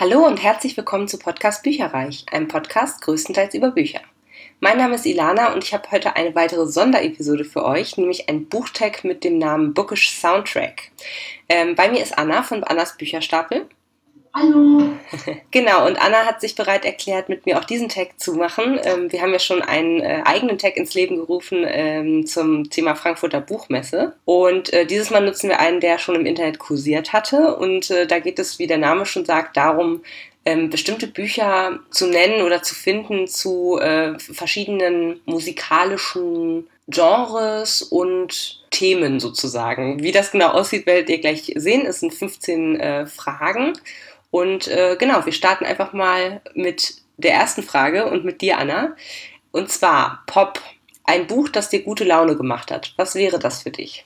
Hallo und herzlich willkommen zu Podcast Bücherreich, einem Podcast größtenteils über Bücher. Mein Name ist Ilana und ich habe heute eine weitere Sonderepisode für euch, nämlich ein Buchtag mit dem Namen Bookish Soundtrack. Ähm, bei mir ist Anna von Annas Bücherstapel. Hallo. Genau, und Anna hat sich bereit erklärt, mit mir auch diesen Tag zu machen. Ähm, wir haben ja schon einen äh, eigenen Tag ins Leben gerufen ähm, zum Thema Frankfurter Buchmesse. Und äh, dieses Mal nutzen wir einen, der schon im Internet kursiert hatte. Und äh, da geht es, wie der Name schon sagt, darum, ähm, bestimmte Bücher zu nennen oder zu finden zu äh, verschiedenen musikalischen Genres und Themen sozusagen. Wie das genau aussieht, werdet ihr gleich sehen. Es sind 15 äh, Fragen. Und äh, genau, wir starten einfach mal mit der ersten Frage und mit dir, Anna. Und zwar Pop, ein Buch, das dir gute Laune gemacht hat. Was wäre das für dich?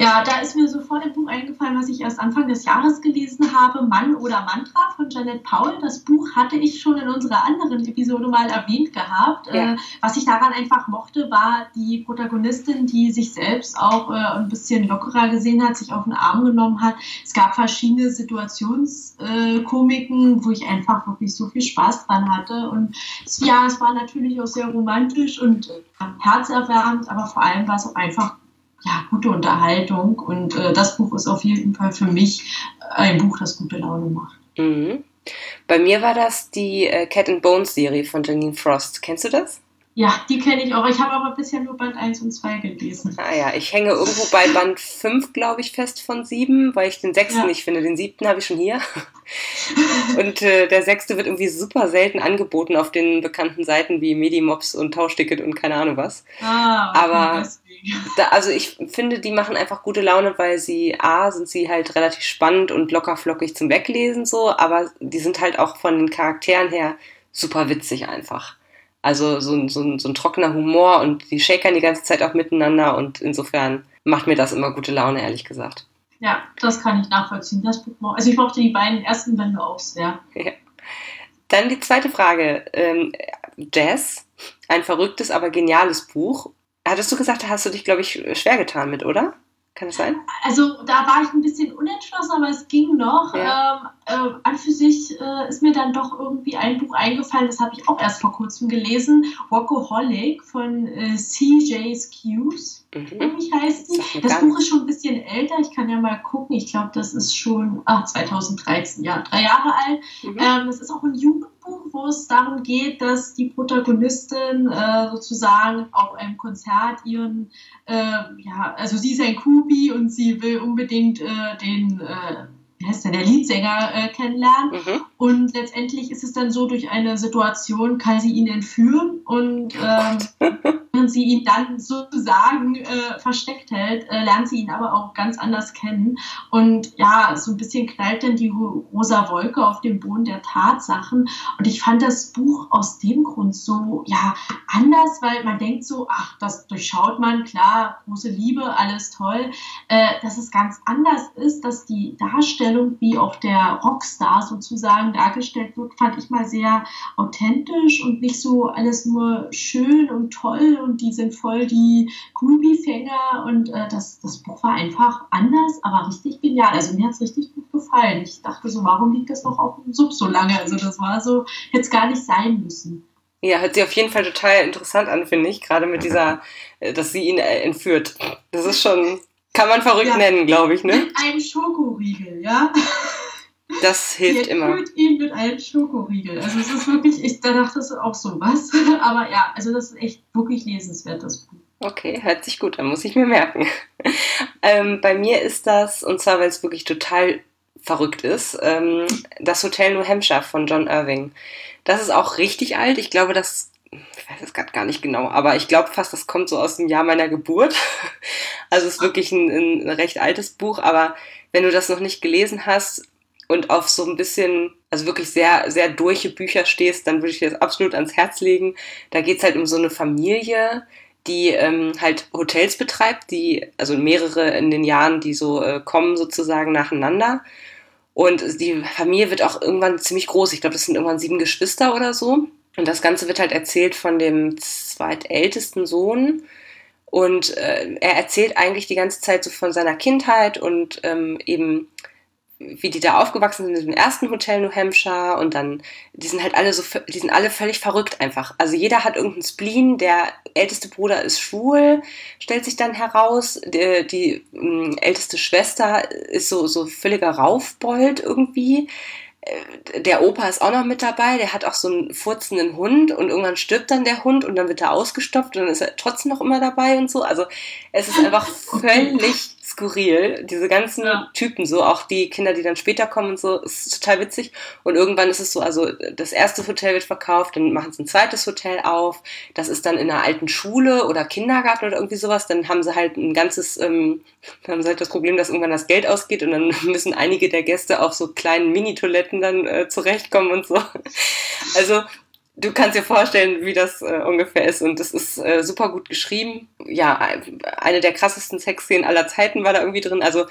Ja, da ist mir sofort ein Buch eingefallen, was ich erst Anfang des Jahres gelesen habe, Mann oder Mantra von Janet Paul. Das Buch hatte ich schon in unserer anderen Episode mal erwähnt gehabt. Ja. Äh, was ich daran einfach mochte, war die Protagonistin, die sich selbst auch äh, ein bisschen lockerer gesehen hat, sich auf den Arm genommen hat. Es gab verschiedene Situationskomiken, wo ich einfach wirklich so viel Spaß dran hatte. Und ja, es war natürlich auch sehr romantisch und äh, herzerwärmend, aber vor allem war es auch einfach ja, gute Unterhaltung. Und äh, das Buch ist auf jeden Fall für mich ein Buch, das gute Laune macht. Mhm. Bei mir war das die äh, Cat and Bones Serie von Janine Frost. Kennst du das? Ja, die kenne ich auch. Ich habe aber bisher nur Band 1 und 2 gelesen. Ah ja, ich hänge irgendwo bei Band 5, glaube ich, fest von 7, weil ich den sechsten ja. nicht finde. Den siebten habe ich schon hier. und äh, der sechste wird irgendwie super selten angeboten auf den bekannten Seiten wie Medimobs und Tauschticket und keine Ahnung was. Ah, okay, aber da, also ich finde, die machen einfach gute Laune, weil sie, A, sind sie halt relativ spannend und lockerflockig zum Weglesen so, aber die sind halt auch von den Charakteren her super witzig einfach. Also so, ein, so, ein, so ein trockener Humor und die shakern die ganze Zeit auch miteinander und insofern macht mir das immer gute Laune, ehrlich gesagt. Ja, das kann ich nachvollziehen. Das also ich mochte die beiden ersten Bände auch sehr. Ja. Dann die zweite Frage. Ähm, Jazz, ein verrücktes, aber geniales Buch. Hattest du gesagt, da hast du dich, glaube ich, schwer getan mit, oder? Kann das sein? Also da war ich ein bisschen unentschlossen, aber es ging noch. Ja. An für sich äh, ist mir dann doch irgendwie ein Buch eingefallen, das habe ich auch erst vor kurzem gelesen. Walkaholic von äh, CJ's Cues. Mhm. Wie heißt die? Das Buch ist schon ein bisschen älter. Ich kann ja mal gucken. Ich glaube, das ist schon ah, 2013, ja, drei Jahre alt. Mhm. Ähm, das ist auch ein Jugendbuch, wo es darum geht, dass die Protagonistin äh, sozusagen auf einem Konzert ihren, äh, ja, also sie ist ein Kubi und sie will unbedingt äh, den äh, wie heißt der, der Leadsänger äh, kennenlernen. Mhm. Und letztendlich ist es dann so, durch eine Situation kann sie ihn entführen und ähm, während sie ihn dann sozusagen äh, versteckt hält, äh, lernt sie ihn aber auch ganz anders kennen. Und ja, so ein bisschen knallt dann die rosa Wolke auf dem Boden der Tatsachen. Und ich fand das Buch aus dem Grund so, ja, anders, weil man denkt so, ach, das durchschaut man, klar, große Liebe, alles toll. Äh, dass es ganz anders ist, dass die Darstellung, wie auch der Rockstar sozusagen dargestellt wird, fand ich mal sehr authentisch und nicht so alles nur schön und toll und die sind voll die Groovy-Fänger und äh, das, das Buch war einfach anders, aber richtig genial. Also mir hat es richtig gut gefallen. Ich dachte so, warum liegt das noch auf dem Sub so lange? Also das war so, hätte es gar nicht sein müssen. Ja, hört sich auf jeden Fall total interessant an, finde ich. Gerade mit dieser, äh, dass sie ihn äh, entführt. Das ist schon, kann man verrückt ja, nennen, glaube ich, ne? Mit einem Schokoriegel, ja. Das hilft die immer. ihn mit einem Schokoriegel. Also es ist wirklich, ich da dachte es auch so was. Aber ja, also das ist echt wirklich lesenswert, das Buch. Okay, hört sich gut an, muss ich mir merken. ähm, bei mir ist das, und zwar weil es wirklich total verrückt ist, ähm, das Hotel New Hampshire von John Irving. Das ist auch richtig alt. Ich glaube, das, ich weiß es gerade gar nicht genau, aber ich glaube fast, das kommt so aus dem Jahr meiner Geburt. Also es ist wirklich ein, ein recht altes Buch, aber wenn du das noch nicht gelesen hast, und auf so ein bisschen, also wirklich sehr, sehr durche Bücher stehst, dann würde ich dir das absolut ans Herz legen. Da geht's halt um so eine Familie, die ähm, halt Hotels betreibt, die, also mehrere in den Jahren, die so äh, kommen sozusagen nacheinander. Und die Familie wird auch irgendwann ziemlich groß. Ich glaube, das sind irgendwann sieben Geschwister oder so. Und das Ganze wird halt erzählt von dem zweitältesten Sohn. Und äh, er erzählt eigentlich die ganze Zeit so von seiner Kindheit und ähm, eben wie die da aufgewachsen sind in dem ersten Hotel New Hampshire und dann, die sind halt alle so, die sind alle völlig verrückt einfach. Also jeder hat irgendeinen Spleen, der älteste Bruder ist schwul, stellt sich dann heraus, die, die ähm, älteste Schwester ist so, so völliger Raufbold irgendwie äh, der Opa ist auch noch mit dabei, der hat auch so einen furzenden Hund und irgendwann stirbt dann der Hund und dann wird er ausgestopft und dann ist er trotzdem noch immer dabei und so. Also es ist einfach völlig skurril, diese ganzen ja. Typen so, auch die Kinder, die dann später kommen und so, ist total witzig. Und irgendwann ist es so, also das erste Hotel wird verkauft, dann machen sie ein zweites Hotel auf, das ist dann in einer alten Schule oder Kindergarten oder irgendwie sowas, dann haben sie halt ein ganzes, ähm, haben sie halt das Problem, dass irgendwann das Geld ausgeht und dann müssen einige der Gäste auf so kleinen Mini-Toiletten dann äh, zurechtkommen und so. Also du kannst dir vorstellen, wie das äh, ungefähr ist. Und das ist äh, super gut geschrieben. Ja, eine der krassesten Sexszenen aller Zeiten war da irgendwie drin. Also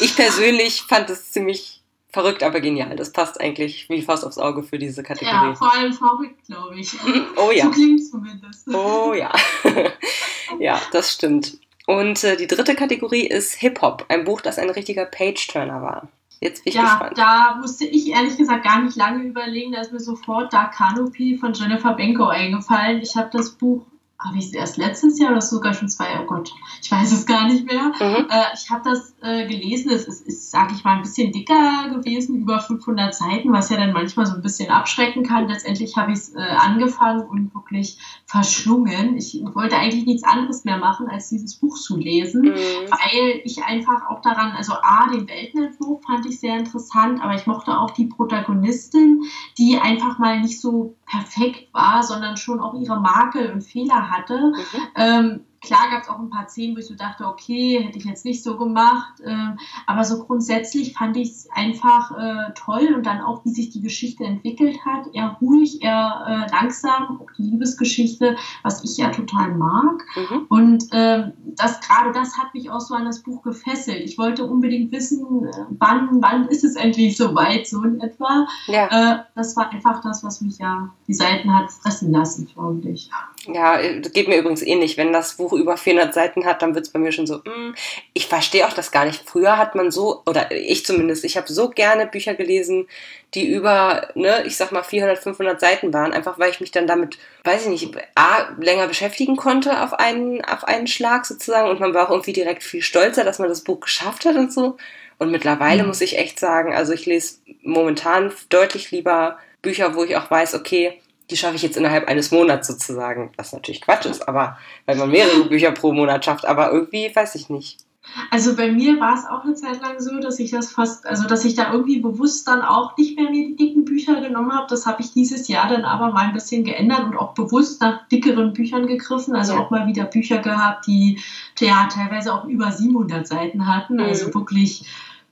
ich persönlich fand es ziemlich verrückt, aber genial. Das passt eigentlich wie Faust aufs Auge für diese Kategorie. Ja, vor allem verrückt, glaube ich. Oh ja. So klingt zumindest. Oh ja. ja, das stimmt. Und äh, die dritte Kategorie ist Hip-Hop, ein Buch, das ein richtiger Page-Turner war. Jetzt bin ich ja, gespannt. da musste ich ehrlich gesagt gar nicht lange überlegen. Da ist mir sofort Dark Canopy von Jennifer Benko eingefallen. Ich habe das Buch habe ich es erst letztes Jahr oder sogar schon zwei, oh Gott, ich weiß es gar nicht mehr. Mhm. Äh, ich habe das äh, gelesen, es ist, ist sage ich mal, ein bisschen dicker gewesen, über 500 Seiten, was ja dann manchmal so ein bisschen abschrecken kann. Letztendlich habe ich es äh, angefangen und wirklich verschlungen. Ich wollte eigentlich nichts anderes mehr machen, als dieses Buch zu lesen, mhm. weil ich einfach auch daran, also A, den Weltenentwurf fand ich sehr interessant, aber ich mochte auch die Protagonistin, die einfach mal nicht so perfekt war, sondern schon auch ihre Makel und Fehler hatte. Mhm. Ähm, Klar gab es auch ein paar Szenen, wo ich so dachte, okay, hätte ich jetzt nicht so gemacht. Äh, aber so grundsätzlich fand ich es einfach äh, toll und dann auch, wie sich die Geschichte entwickelt hat. Eher ruhig, eher äh, langsam, auch die Liebesgeschichte, was ich ja total mag. Mhm. Und ähm, das gerade das hat mich auch so an das Buch gefesselt. Ich wollte unbedingt wissen, äh, wann, wann ist es endlich so weit, so in etwa. Ja. Das war einfach das, was mich ja die Seiten hat fressen lassen, glaube ich. Ja, das geht mir übrigens ähnlich. Wenn das Buch über 400 Seiten hat, dann wird es bei mir schon so, mm, ich verstehe auch das gar nicht. Früher hat man so, oder ich zumindest, ich habe so gerne Bücher gelesen, die über, ne, ich sag mal 400, 500 Seiten waren, einfach weil ich mich dann damit, weiß ich nicht, A, länger beschäftigen konnte auf einen, auf einen Schlag sozusagen und man war auch irgendwie direkt viel stolzer, dass man das Buch geschafft hat und so. Und mittlerweile mhm. muss ich echt sagen, also ich lese momentan deutlich lieber Bücher, wo ich auch weiß, okay, die schaffe ich jetzt innerhalb eines Monats sozusagen. Was natürlich Quatsch ist, aber weil man mehrere Bücher pro Monat schafft, aber irgendwie weiß ich nicht. Also bei mir war es auch eine Zeit lang so, dass ich das fast, also dass ich da irgendwie bewusst dann auch nicht mehr mir die dicken Bücher genommen habe. Das habe ich dieses Jahr dann aber mal ein bisschen geändert und auch bewusst nach dickeren Büchern gegriffen. Also auch mal wieder Bücher gehabt, die ja teilweise auch über 700 Seiten hatten. Also mhm. wirklich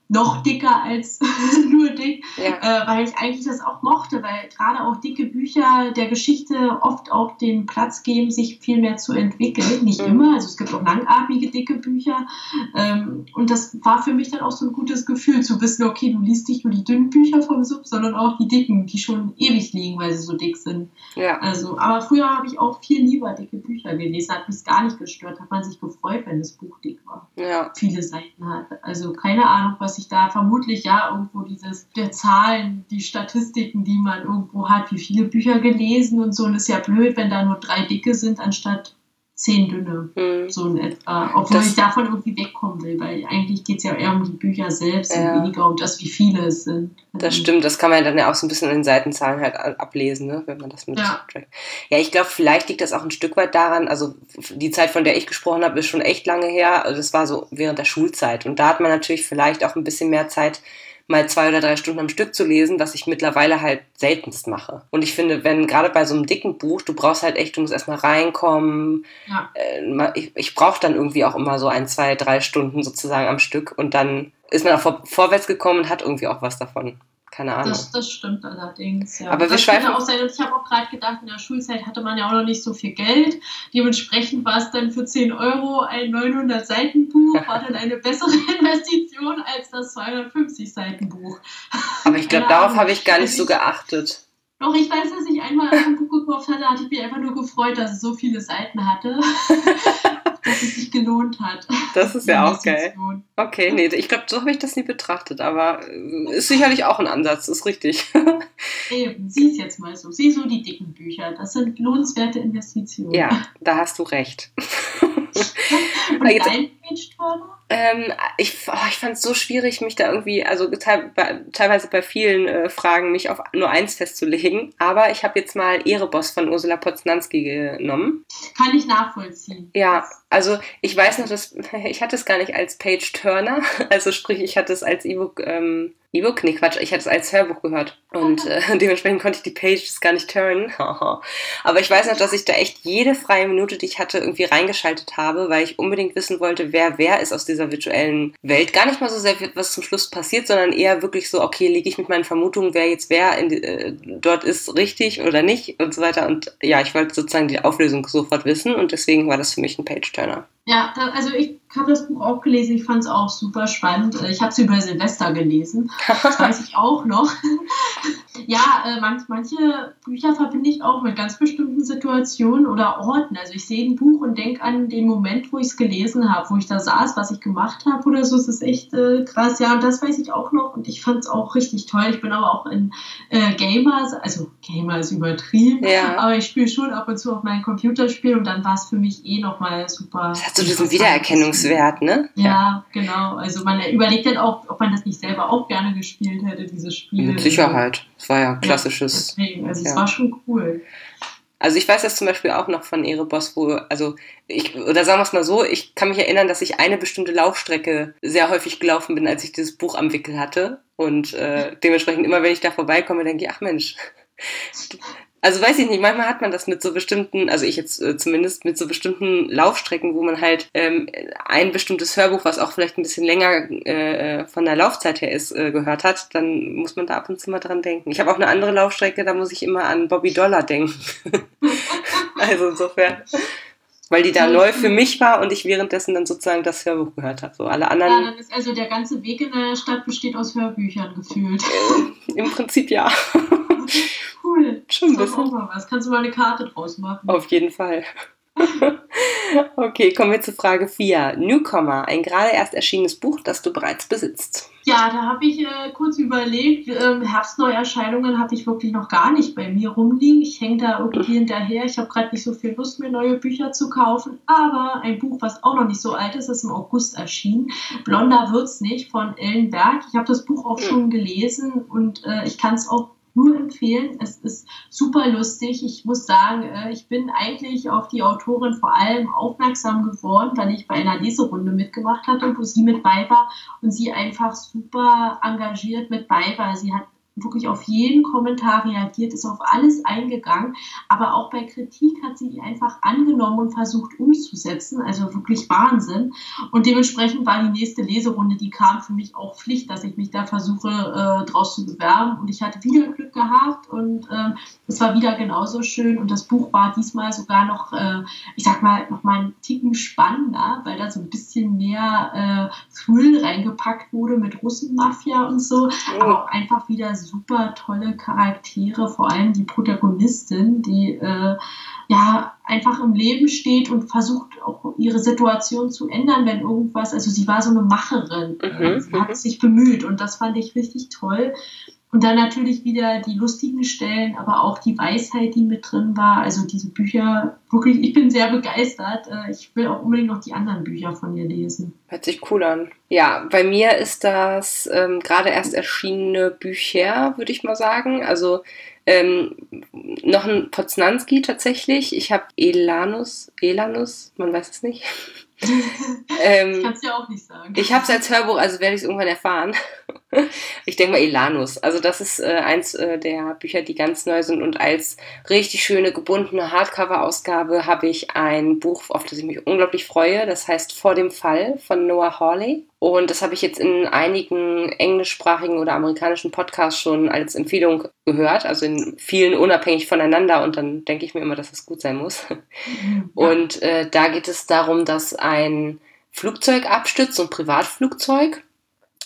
noch dicker als nur dick, ja. äh, weil ich eigentlich das auch mochte, weil gerade auch dicke Bücher der Geschichte oft auch den Platz geben, sich viel mehr zu entwickeln. Nicht mhm. immer, also es gibt auch langatmige dicke Bücher. Ähm, und das war für mich dann auch so ein gutes Gefühl zu wissen, okay, du liest nicht nur die dünnen Bücher vom Sub, sondern auch die dicken, die schon ewig liegen, weil sie so dick sind. Ja. Also, aber früher habe ich auch viel lieber dicke Bücher gelesen, hat mich gar nicht gestört, hat man sich gefreut, wenn das Buch dick war. Ja. Viele Seiten hat. Also keine Ahnung, was ich sich da vermutlich ja irgendwo dieses, der Zahlen, die Statistiken, die man irgendwo hat, wie viele Bücher gelesen und so. Und ist ja blöd, wenn da nur drei dicke sind, anstatt zehn dünne, mhm. so in etwa. Obwohl das, ich davon irgendwie wegkommen will, weil eigentlich geht es ja eher um die Bücher selbst ja. und weniger um das, wie viele es sind. Das also stimmt, das kann man dann ja auch so ein bisschen in den Seitenzahlen halt ablesen, ne, wenn man das mit ja. trackt. Ja, ich glaube, vielleicht liegt das auch ein Stück weit daran, also die Zeit, von der ich gesprochen habe, ist schon echt lange her. Also das war so während der Schulzeit. Und da hat man natürlich vielleicht auch ein bisschen mehr Zeit, mal zwei oder drei Stunden am Stück zu lesen, was ich mittlerweile halt seltenst mache. Und ich finde, wenn gerade bei so einem dicken Buch, du brauchst halt echt, du musst erstmal reinkommen. Ja. Äh, ich, ich brauche dann irgendwie auch immer so ein, zwei, drei Stunden sozusagen am Stück und dann ist man auch vor, vorwärts gekommen und hat irgendwie auch was davon. Keine Ahnung. Das, das stimmt allerdings, ja. Aber wir schweifen auch sein. Und ich habe auch gerade gedacht, in der Schulzeit hatte man ja auch noch nicht so viel Geld. Dementsprechend war es dann für 10 Euro ein 900 Seiten Buch, war dann eine bessere Investition als das 250 Seiten Buch. Aber ich glaube, darauf habe ich gar nicht so geachtet. Doch, ich weiß, dass ich einmal ein Buch gekauft hatte, hatte ich mich einfach nur gefreut, dass es so viele Seiten hatte. dass es sich gelohnt hat. Das ist ja auch geil. Okay, nee, ich glaube, so habe ich das nie betrachtet, aber äh, ist sicherlich auch ein Ansatz, ist richtig. Eben, sieh es jetzt mal so. Sieh so die dicken Bücher. Das sind lohnenswerte Investitionen. Ja, da hast du recht. Und dein Page-Turner? Ähm, ich oh, ich fand es so schwierig, mich da irgendwie, also teilweise bei vielen äh, Fragen, mich auf nur eins festzulegen. Aber ich habe jetzt mal Ereboss von Ursula Poznanski genommen. Kann ich nachvollziehen. Ja, also ich weiß noch, dass ich hatte es gar nicht als Page Turner, also sprich, ich hatte es als E-Book ähm, E-Book? Nee, Quatsch, ich hatte es als Hörbuch gehört. Und äh, dementsprechend konnte ich die Pages gar nicht turnen. Aber ich weiß noch, dass ich da echt jede freie Minute, die ich hatte, irgendwie reingeschaltet habe, weil ich unbedingt wissen wollte, wer wer ist aus dieser virtuellen Welt. Gar nicht mal so sehr, was zum Schluss passiert, sondern eher wirklich so, okay, liege ich mit meinen Vermutungen, wer jetzt wer in, äh, dort ist, richtig oder nicht und so weiter. Und ja, ich wollte sozusagen die Auflösung sofort wissen und deswegen war das für mich ein Page-Turner. Ja, also ich habe das Buch auch gelesen, ich fand es auch super spannend. Ich habe es über Silvester gelesen, das weiß ich auch noch. ja, äh, manch, manche Bücher verbinde ich auch mit ganz bestimmten Situationen oder Orten. Also ich sehe ein Buch und denke an den Moment, wo ich es gelesen habe, wo ich da saß, was ich gemacht habe oder so. Es ist echt äh, krass. Ja, und das weiß ich auch noch und ich fand es auch richtig toll. Ich bin aber auch in äh, Gamers, also Gamer ist übertrieben, ja. aber ich spiele schon ab und zu auf meinem Computerspiel und dann war es für mich eh nochmal super hat so diesen Wiedererkennungswert, ne? Ja, ja, genau. Also man überlegt dann auch, ob man das nicht selber auch gerne gespielt hätte, dieses Spiel. Mit Sicherheit. Es war ja klassisches. Ja, deswegen, also ja. es war schon cool. Also ich weiß das zum Beispiel auch noch von Erebos, wo, also ich, oder sagen wir es mal so, ich kann mich erinnern, dass ich eine bestimmte Laufstrecke sehr häufig gelaufen bin, als ich dieses Buch am Wickel hatte. Und äh, dementsprechend immer, wenn ich da vorbeikomme, denke ich, ach Mensch, also weiß ich nicht, manchmal hat man das mit so bestimmten, also ich jetzt äh, zumindest mit so bestimmten Laufstrecken, wo man halt ähm, ein bestimmtes Hörbuch, was auch vielleicht ein bisschen länger äh, von der Laufzeit her ist, äh, gehört hat, dann muss man da ab und zu mal dran denken. Ich habe auch eine andere Laufstrecke, da muss ich immer an Bobby Dollar denken. also insofern. Weil die da neu für mich war und ich währenddessen dann sozusagen das Hörbuch gehört habe. So alle anderen. Ja, dann ist also der ganze Weg in der Stadt besteht aus Hörbüchern gefühlt. Im Prinzip ja. cool. Schon ein bisschen. Auch mal was. Kannst du mal eine Karte draus machen? Auf jeden Fall. okay, kommen wir zu Frage 4. Newcomer, ein gerade erst erschienenes Buch, das du bereits besitzt. Ja, da habe ich äh, kurz überlegt, äh, Herbstneuerscheinungen hatte ich wirklich noch gar nicht bei mir rumliegen. Ich hänge da irgendwie hinterher. Ich habe gerade nicht so viel Lust, mir neue Bücher zu kaufen. Aber ein Buch, was auch noch nicht so alt ist, ist im August erschienen. Blonder wird's nicht von Ellen Berg. Ich habe das Buch auch schon gelesen und äh, ich kann es auch nur empfehlen. Es ist super lustig. Ich muss sagen, äh, ich bin eigentlich auf die Autorin vor allem aufmerksam geworden, weil ich bei einer Leserunde mitgemacht hatte, wo sie mit bei war und sie einfach super engagiert mit bei war. Sie hat wirklich auf jeden Kommentar reagiert, ist auf alles eingegangen, aber auch bei Kritik hat sie die einfach angenommen und versucht umzusetzen, also wirklich Wahnsinn. Und dementsprechend war die nächste Leserunde, die kam für mich auch Pflicht, dass ich mich da versuche, äh, draus zu bewerben. Und ich hatte wieder Glück gehabt und äh, es war wieder genauso schön. Und das Buch war diesmal sogar noch, äh, ich sag mal, noch mal einen Ticken spannender, weil da so ein bisschen mehr äh, Thrill reingepackt wurde mit Russenmafia und so, aber auch einfach wieder super tolle Charaktere, vor allem die Protagonistin, die äh, ja einfach im Leben steht und versucht auch ihre Situation zu ändern, wenn irgendwas, also sie war so eine Macherin, mhm. sie hat sich bemüht und das fand ich richtig toll. Und dann natürlich wieder die lustigen Stellen, aber auch die Weisheit, die mit drin war. Also diese Bücher, wirklich, ich bin sehr begeistert. Äh, ich will auch unbedingt noch die anderen Bücher von ihr lesen. Hört sich cool an. Ja, bei mir ist das ähm, gerade erst erschienene Bücher, würde ich mal sagen. Also ähm, noch ein Poznanski tatsächlich. Ich habe Elanus, Elanus, man weiß es nicht. ähm, ich kann es dir auch nicht sagen. Ich habe es als Hörbuch, also werde ich es irgendwann erfahren. ich denke mal Elanus. Also das ist äh, eins äh, der Bücher, die ganz neu sind. Und als richtig schöne gebundene Hardcover-Ausgabe habe ich ein Buch, auf das ich mich unglaublich freue. Das heißt Vor dem Fall von Noah Hawley. Und das habe ich jetzt in einigen englischsprachigen oder amerikanischen Podcasts schon als Empfehlung gehört, also in vielen unabhängig voneinander. Und dann denke ich mir immer, dass es gut sein muss. Und äh, da geht es darum, dass ein Flugzeug abstürzt, so ein Privatflugzeug.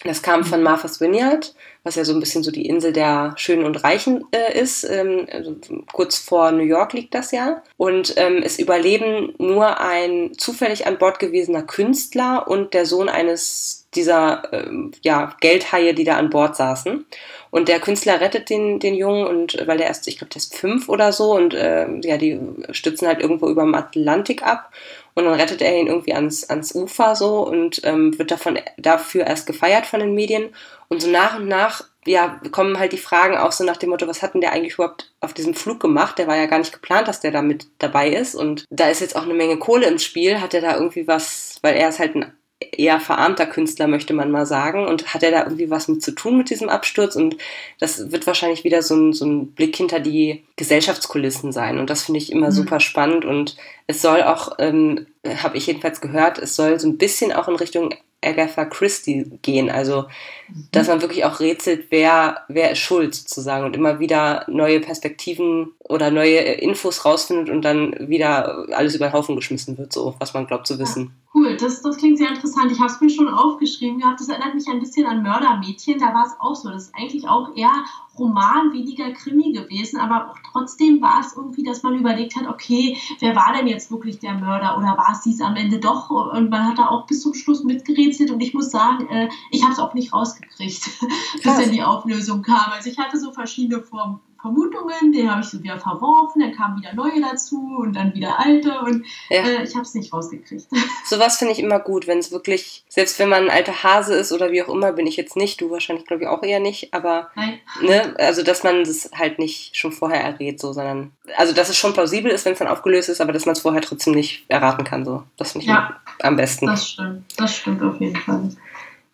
Das kam von. Martha's Vineyard was ja so ein bisschen so die Insel der Schönen und Reichen äh, ist. Ähm, also kurz vor New York liegt das ja. Und ähm, es überleben nur ein zufällig an Bord gewesener Künstler und der Sohn eines dieser ähm, ja, Geldhaie, die da an Bord saßen. Und der Künstler rettet den, den Jungen und weil der erst, ich glaube, der ist fünf oder so und äh, ja, die stützen halt irgendwo über dem Atlantik ab und dann rettet er ihn irgendwie ans, ans Ufer so und ähm, wird davon, dafür erst gefeiert von den Medien. Und so nach und nach ja, kommen halt die Fragen auch so nach dem Motto, was hat denn der eigentlich überhaupt auf diesem Flug gemacht? Der war ja gar nicht geplant, dass der da mit dabei ist. Und da ist jetzt auch eine Menge Kohle im Spiel. Hat er da irgendwie was, weil er ist halt ein eher verarmter Künstler, möchte man mal sagen. Und hat er da irgendwie was mit zu tun mit diesem Absturz? Und das wird wahrscheinlich wieder so ein, so ein Blick hinter die Gesellschaftskulissen sein. Und das finde ich immer mhm. super spannend. Und es soll auch, ähm, habe ich jedenfalls gehört, es soll so ein bisschen auch in Richtung Agatha Christie gehen. Also, mhm. dass man wirklich auch rätselt, wer, wer ist schuld sozusagen und immer wieder neue Perspektiven oder neue Infos rausfindet und dann wieder alles über den Haufen geschmissen wird, so was man glaubt zu wissen. Cool, das, das klingt sehr interessant. Ich habe es mir schon aufgeschrieben gehabt. Das erinnert mich ein bisschen an Mördermädchen. Da war es auch so. Das ist eigentlich auch eher Roman, weniger Krimi gewesen. Aber auch trotzdem war es irgendwie, dass man überlegt hat, okay, wer war denn jetzt wirklich der Mörder? Oder war es dies am Ende doch? Und man hat da auch bis zum Schluss mitgerätselt. Und ich muss sagen, äh, ich habe es auch nicht rausgekriegt, bis dann die Auflösung kam. Also ich hatte so verschiedene Formen Vermutungen, die habe ich so wieder verworfen, dann kamen wieder neue dazu und dann wieder alte und ja. äh, ich habe es nicht rausgekriegt. Sowas finde ich immer gut, wenn es wirklich, selbst wenn man ein alter Hase ist oder wie auch immer, bin ich jetzt nicht, du wahrscheinlich glaube ich auch eher nicht, aber Nein. ne, also dass man das halt nicht schon vorher errät, so, sondern also dass es schon plausibel ist, wenn es dann aufgelöst ist, aber dass man es vorher trotzdem nicht erraten kann, so. Das finde ich ja, am besten. Das stimmt, das stimmt auf jeden Fall.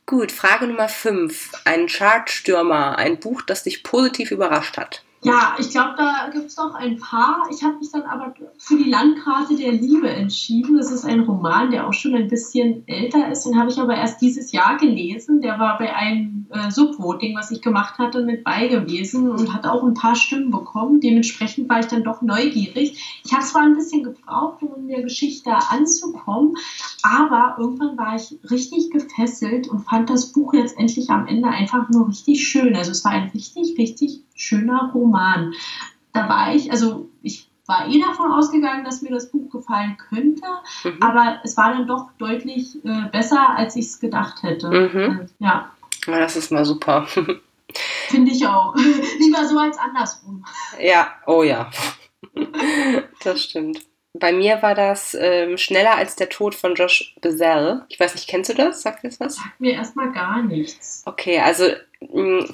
Gut, Frage Nummer 5. Ein Chartstürmer, ein Buch, das dich positiv überrascht hat. Ja, ich glaube, da gibt es doch ein paar. Ich habe mich dann aber für die Landkarte der Liebe entschieden. Das ist ein Roman, der auch schon ein bisschen älter ist. Den habe ich aber erst dieses Jahr gelesen. Der war bei einem äh, Subvoting, was ich gemacht hatte, mit bei gewesen und hat auch ein paar Stimmen bekommen. Dementsprechend war ich dann doch neugierig. Ich habe zwar ein bisschen gebraucht, um in der Geschichte anzukommen, aber irgendwann war ich richtig gefesselt und fand das Buch jetzt endlich am Ende einfach nur richtig schön. Also es war ein richtig, richtig schöner Roman. Da war ich, also ich war eh davon ausgegangen, dass mir das Buch gefallen könnte, mhm. aber es war dann doch deutlich äh, besser, als ich es gedacht hätte. Mhm. Äh, ja. ja. Das ist mal super. Finde ich auch. Lieber so als andersrum. Ja, oh ja. das stimmt. Bei mir war das ähm, schneller als der Tod von Josh Bezell. Ich weiß nicht, kennst du das? Sagt dir das was? Sagt mir erstmal gar nichts. Okay, also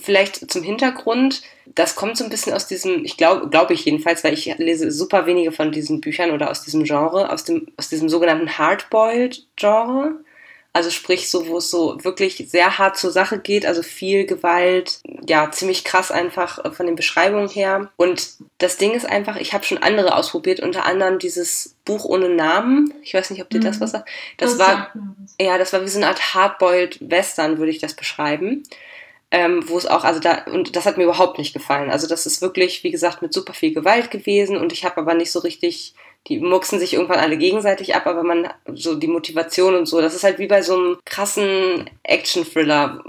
vielleicht zum Hintergrund. Das kommt so ein bisschen aus diesem, ich glaube, glaube ich jedenfalls, weil ich lese super wenige von diesen Büchern oder aus diesem Genre, aus dem, aus diesem sogenannten Hardboiled-Genre. Also sprich, so, wo es so wirklich sehr hart zur Sache geht, also viel Gewalt, ja, ziemlich krass einfach äh, von den Beschreibungen her. Und das Ding ist einfach, ich habe schon andere ausprobiert, unter anderem dieses Buch ohne Namen. Ich weiß nicht, ob dir das mhm. was sagt. Das, das war, ja, das war wie so eine Art Hardboiled Western, würde ich das beschreiben. Ähm, wo es auch, also da, und das hat mir überhaupt nicht gefallen. Also das ist wirklich, wie gesagt, mit super viel Gewalt gewesen und ich habe aber nicht so richtig die mucksen sich irgendwann alle gegenseitig ab, aber man, so die Motivation und so, das ist halt wie bei so einem krassen Action-Thriller,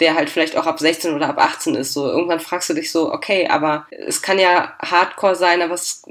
der halt vielleicht auch ab 16 oder ab 18 ist. So, irgendwann fragst du dich so, okay, aber es kann ja Hardcore sein, aber was,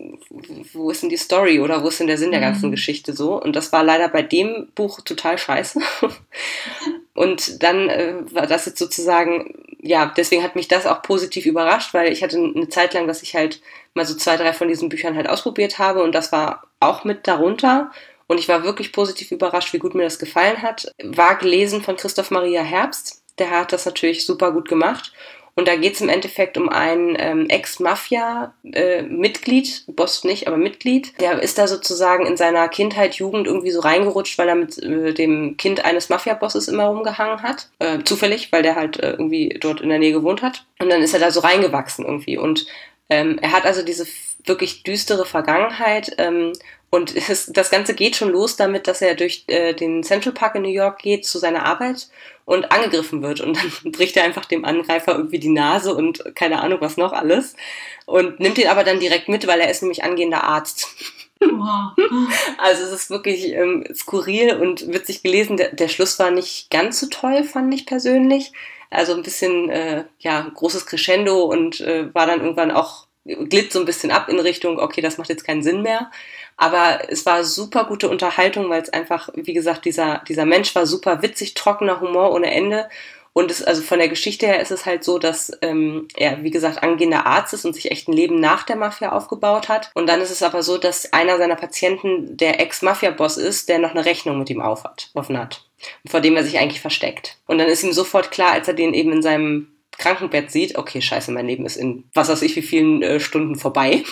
wo ist denn die Story oder wo ist denn der Sinn der ganzen mhm. Geschichte so? Und das war leider bei dem Buch total scheiße. Und dann äh, war das jetzt sozusagen, ja, deswegen hat mich das auch positiv überrascht, weil ich hatte eine Zeit lang, dass ich halt mal so zwei, drei von diesen Büchern halt ausprobiert habe und das war auch mit darunter. Und ich war wirklich positiv überrascht, wie gut mir das gefallen hat. War gelesen von Christoph Maria Herbst. Der hat das natürlich super gut gemacht. Und da geht es im Endeffekt um einen ähm, Ex-Mafia-Mitglied, äh, Boss nicht, aber Mitglied. Der ist da sozusagen in seiner Kindheit, Jugend irgendwie so reingerutscht, weil er mit äh, dem Kind eines Mafia-Bosses immer rumgehangen hat. Äh, zufällig, weil der halt äh, irgendwie dort in der Nähe gewohnt hat. Und dann ist er da so reingewachsen irgendwie. Und ähm, er hat also diese wirklich düstere Vergangenheit ähm, und es, das Ganze geht schon los damit, dass er durch äh, den Central Park in New York geht zu seiner Arbeit und angegriffen wird. Und dann bricht er einfach dem Angreifer irgendwie die Nase und keine Ahnung was noch alles. Und nimmt ihn aber dann direkt mit, weil er ist nämlich angehender Arzt. Also es ist wirklich ähm, skurril und witzig gelesen. Der, der Schluss war nicht ganz so toll, fand ich persönlich. Also ein bisschen, äh, ja, großes Crescendo und äh, war dann irgendwann auch, glitt so ein bisschen ab in Richtung, okay, das macht jetzt keinen Sinn mehr. Aber es war super gute Unterhaltung, weil es einfach, wie gesagt, dieser, dieser Mensch war super witzig, trockener Humor ohne Ende. Und es, also von der Geschichte her ist es halt so, dass ähm, er, wie gesagt, angehender Arzt ist und sich echt ein Leben nach der Mafia aufgebaut hat. Und dann ist es aber so, dass einer seiner Patienten der Ex-Mafia-Boss ist, der noch eine Rechnung mit ihm auf hat, offen hat. Vor dem er sich eigentlich versteckt. Und dann ist ihm sofort klar, als er den eben in seinem Krankenbett sieht, okay, scheiße, mein Leben ist in was weiß ich wie vielen äh, Stunden vorbei.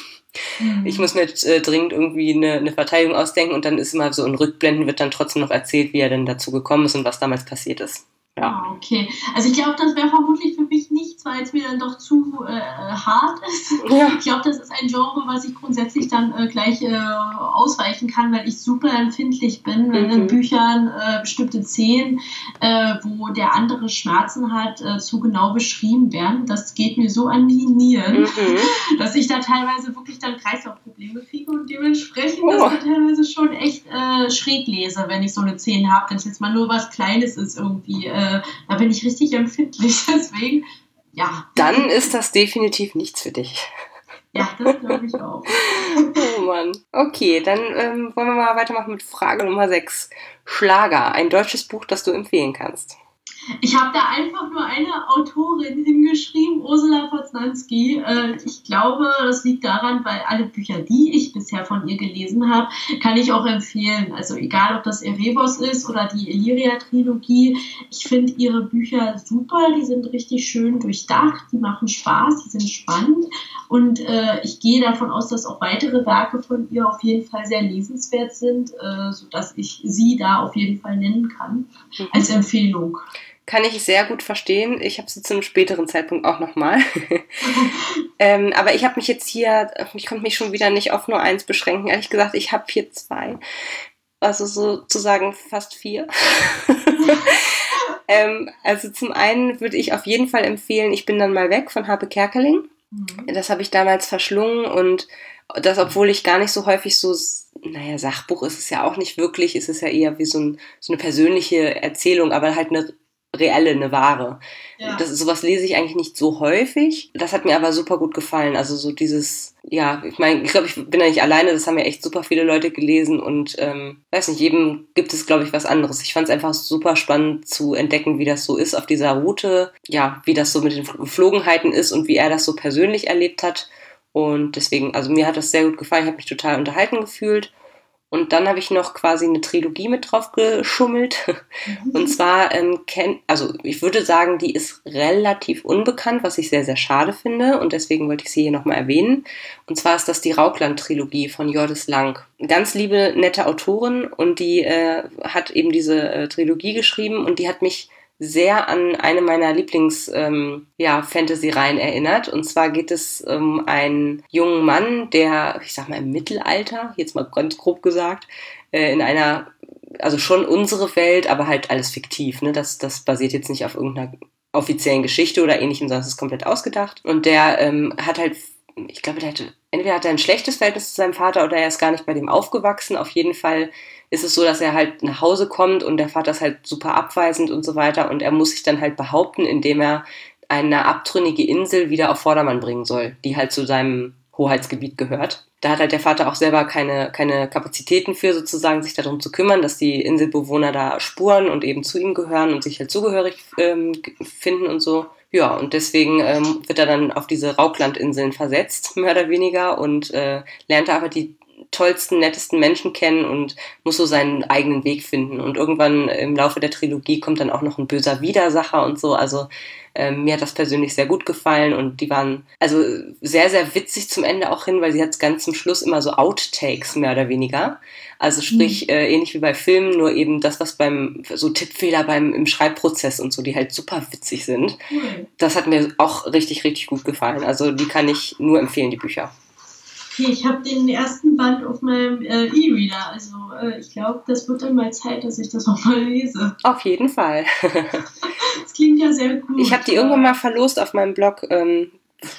Mhm. Ich muss mir jetzt, äh, dringend irgendwie eine, eine Verteidigung ausdenken und dann ist immer so in Rückblenden wird dann trotzdem noch erzählt, wie er denn dazu gekommen ist und was damals passiert ist. Ja. Oh, okay. Also ich glaube, das wäre vermutlich für mich nichts, weil es mir dann doch zu äh, hart ist. Ja. Ich glaube, das ist ein Genre, was ich grundsätzlich dann äh, gleich äh, ausweichen kann, weil ich super empfindlich bin, wenn mhm. in Büchern äh, bestimmte Szenen, äh, wo der andere Schmerzen hat, äh, zu genau beschrieben werden. Das geht mir so an die Nieren, mhm. dass ich da teilweise wirklich dann Kreislaufprobleme kriege und dementsprechend oh. das teilweise schon echt schräg lese, wenn ich so eine Szene habe. Wenn es jetzt mal nur was Kleines ist irgendwie äh, da bin ich richtig empfindlich. Deswegen, ja. Dann ist das definitiv nichts für dich. Ja, das glaube ich auch. oh Mann. Okay, dann ähm, wollen wir mal weitermachen mit Frage Nummer 6. Schlager, ein deutsches Buch, das du empfehlen kannst. Ich habe da einfach nur eine Autorin hingeschrieben, Ursula Poznanski. Äh, ich glaube, das liegt daran, weil alle Bücher, die ich bisher von ihr gelesen habe, kann ich auch empfehlen. Also egal, ob das Erebos ist oder die Illyria-Trilogie, ich finde ihre Bücher super. Die sind richtig schön durchdacht, die machen Spaß, die sind spannend. Und äh, ich gehe davon aus, dass auch weitere Werke von ihr auf jeden Fall sehr lesenswert sind, äh, sodass ich sie da auf jeden Fall nennen kann mhm. als Empfehlung kann ich sehr gut verstehen. Ich habe sie zu einem späteren Zeitpunkt auch nochmal. ähm, aber ich habe mich jetzt hier, ich konnte mich schon wieder nicht auf nur eins beschränken. Ehrlich gesagt, ich habe hier zwei. Also sozusagen fast vier. ähm, also zum einen würde ich auf jeden Fall empfehlen, ich bin dann mal weg von Habe Kerkeling. Mhm. Das habe ich damals verschlungen und das, obwohl ich gar nicht so häufig so, naja, Sachbuch ist es ja auch nicht wirklich, ist es ja eher wie so, ein, so eine persönliche Erzählung, aber halt eine reelle, eine wahre. Ja. Das, sowas lese ich eigentlich nicht so häufig. Das hat mir aber super gut gefallen. Also so dieses, ja, ich meine, ich glaube, ich bin ja nicht alleine, das haben ja echt super viele Leute gelesen und ähm, weiß nicht, jedem gibt es, glaube ich, was anderes. Ich fand es einfach super spannend zu entdecken, wie das so ist auf dieser Route, ja, wie das so mit den Geflogenheiten ist und wie er das so persönlich erlebt hat. Und deswegen, also mir hat das sehr gut gefallen, ich habe mich total unterhalten gefühlt. Und dann habe ich noch quasi eine Trilogie mit drauf geschummelt. Mhm. Und zwar ähm, kennt, also ich würde sagen, die ist relativ unbekannt, was ich sehr, sehr schade finde. Und deswegen wollte ich sie hier nochmal erwähnen. Und zwar ist das die Raukland-Trilogie von Jordis Lang. Ganz liebe, nette Autorin und die äh, hat eben diese äh, Trilogie geschrieben und die hat mich sehr an eine meiner Lieblings-Fantasy-Reihen ähm, ja, erinnert. Und zwar geht es um einen jungen Mann, der, ich sag mal, im Mittelalter, jetzt mal ganz grob gesagt, äh, in einer, also schon unsere Welt, aber halt alles fiktiv. Ne? Das, das basiert jetzt nicht auf irgendeiner offiziellen Geschichte oder ähnlichem, sondern es ist komplett ausgedacht. Und der ähm, hat halt ich glaube, der hatte, entweder hat er ein schlechtes Verhältnis zu seinem Vater oder er ist gar nicht bei dem aufgewachsen. Auf jeden Fall ist es so, dass er halt nach Hause kommt und der Vater ist halt super abweisend und so weiter und er muss sich dann halt behaupten, indem er eine abtrünnige Insel wieder auf Vordermann bringen soll, die halt zu seinem Hoheitsgebiet gehört. Da hat halt der Vater auch selber keine, keine Kapazitäten für, sozusagen, sich darum zu kümmern, dass die Inselbewohner da spuren und eben zu ihm gehören und sich halt zugehörig ähm, finden und so. Ja, und deswegen ähm, wird er dann auf diese Rauklandinseln versetzt, mehr oder weniger, und äh, lernt aber die tollsten, nettesten Menschen kennen und muss so seinen eigenen Weg finden. Und irgendwann im Laufe der Trilogie kommt dann auch noch ein böser Widersacher und so. Also ähm, mir hat das persönlich sehr gut gefallen und die waren also sehr, sehr witzig zum Ende auch hin, weil sie hat ganz zum Schluss immer so Outtakes mehr oder weniger. Also sprich, mhm. äh, ähnlich wie bei Filmen, nur eben das, was beim, so Tippfehler beim, im Schreibprozess und so, die halt super witzig sind. Mhm. Das hat mir auch richtig, richtig gut gefallen. Also die kann ich nur empfehlen, die Bücher. Ich habe den ersten Band auf meinem äh, E-Reader. Also äh, ich glaube, das wird dann mal Zeit, dass ich das auch mal lese. Auf jeden Fall. das klingt ja sehr gut. Ich habe die irgendwann mal verlost auf meinem Blog. Ähm,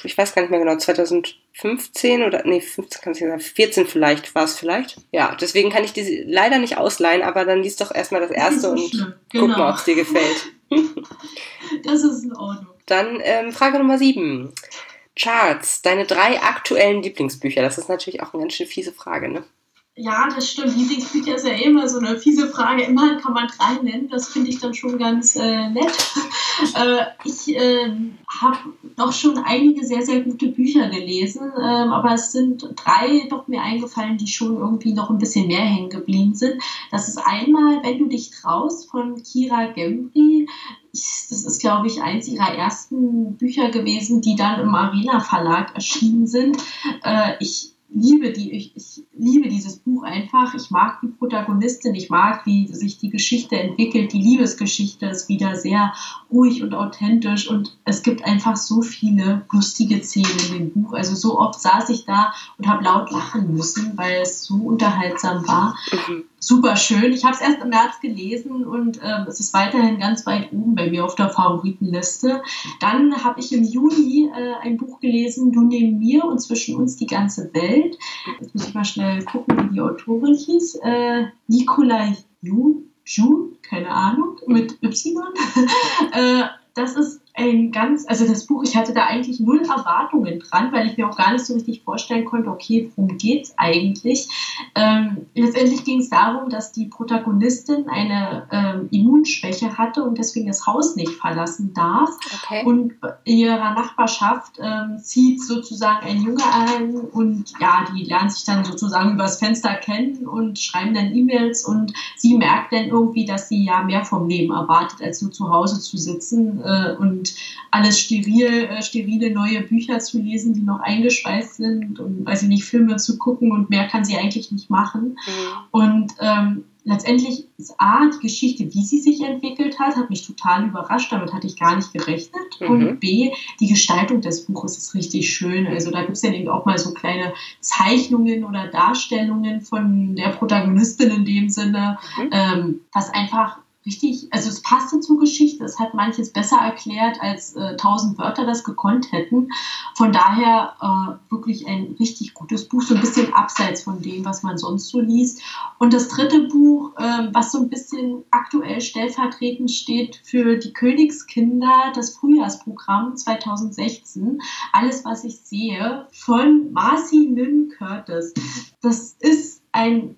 ich weiß gar nicht mehr genau, 2015 oder, nee, 15 kann ich sagen, 14 vielleicht war es vielleicht. Ja, deswegen kann ich die leider nicht ausleihen, aber dann liest doch erstmal das erste das und schlimm. guck mal, genau. ob es dir gefällt. das ist in Ordnung. Dann ähm, Frage Nummer 7. Charts, deine drei aktuellen Lieblingsbücher. Das ist natürlich auch eine ganz schön fiese Frage, ne? Ja, das stimmt. Lieblingsbücher ist ja immer so eine fiese Frage. Immer kann man drei nennen. Das finde ich dann schon ganz äh, nett. äh, ich äh, habe doch schon einige sehr, sehr gute Bücher gelesen. Ähm, aber es sind drei doch mir eingefallen, die schon irgendwie noch ein bisschen mehr hängen geblieben sind. Das ist einmal Wenn du dich traust von Kira Gembri das ist, glaube ich, eins ihrer ersten Bücher gewesen, die dann im Arena Verlag erschienen sind. Äh, ich liebe die, ich, ich, liebe dieses Buch einfach. Ich mag die Protagonistin, ich mag, wie sich die Geschichte entwickelt. Die Liebesgeschichte ist wieder sehr ruhig und authentisch und es gibt einfach so viele lustige Szenen in dem Buch. Also so oft saß ich da und habe laut lachen müssen, weil es so unterhaltsam war. Mhm super schön. Ich habe es erst im März gelesen und ähm, es ist weiterhin ganz weit oben bei mir auf der Favoritenliste. Dann habe ich im Juni äh, ein Buch gelesen, Du neben mir und zwischen uns die ganze Welt. Jetzt muss ich mal schnell gucken, wie die Autorin hieß. Äh, Nikolai Jun, Jun, keine Ahnung, mit Y. äh, das ist ein ganz, also das Buch, ich hatte da eigentlich null Erwartungen dran, weil ich mir auch gar nicht so richtig vorstellen konnte, okay, worum geht's eigentlich? Ähm, letztendlich ging es darum, dass die Protagonistin eine ähm, Immunschwäche hatte und deswegen das Haus nicht verlassen darf. Okay. Und in ihrer Nachbarschaft ähm, zieht sozusagen ein Junge ein und ja, die lernen sich dann sozusagen übers Fenster kennen und schreiben dann E-Mails und sie merkt dann irgendwie, dass sie ja mehr vom Leben erwartet, als nur zu Hause zu sitzen äh, und alles steril, äh, sterile neue Bücher zu lesen, die noch eingeschweißt sind und weiß ich nicht, Filme zu gucken und mehr kann sie eigentlich nicht machen. Mhm. Und ähm, letztendlich ist A, die Geschichte, wie sie sich entwickelt hat, hat mich total überrascht. Damit hatte ich gar nicht gerechnet. Mhm. Und B, die Gestaltung des Buches ist richtig schön. Also da gibt es dann eben auch mal so kleine Zeichnungen oder Darstellungen von der Protagonistin in dem Sinne, mhm. ähm, was einfach richtig, also es passte zur Geschichte, es hat manches besser erklärt, als äh, tausend äh, Wörter das gekonnt hätten. Von daher äh, wirklich ein richtig gutes Buch, so ein bisschen abseits von dem, was man sonst so liest. Und das dritte Buch, äh, was so ein bisschen aktuell stellvertretend steht für die Königskinder, das Frühjahrsprogramm 2016, alles, was ich sehe, von Marcy Lynn Curtis. Das ist ein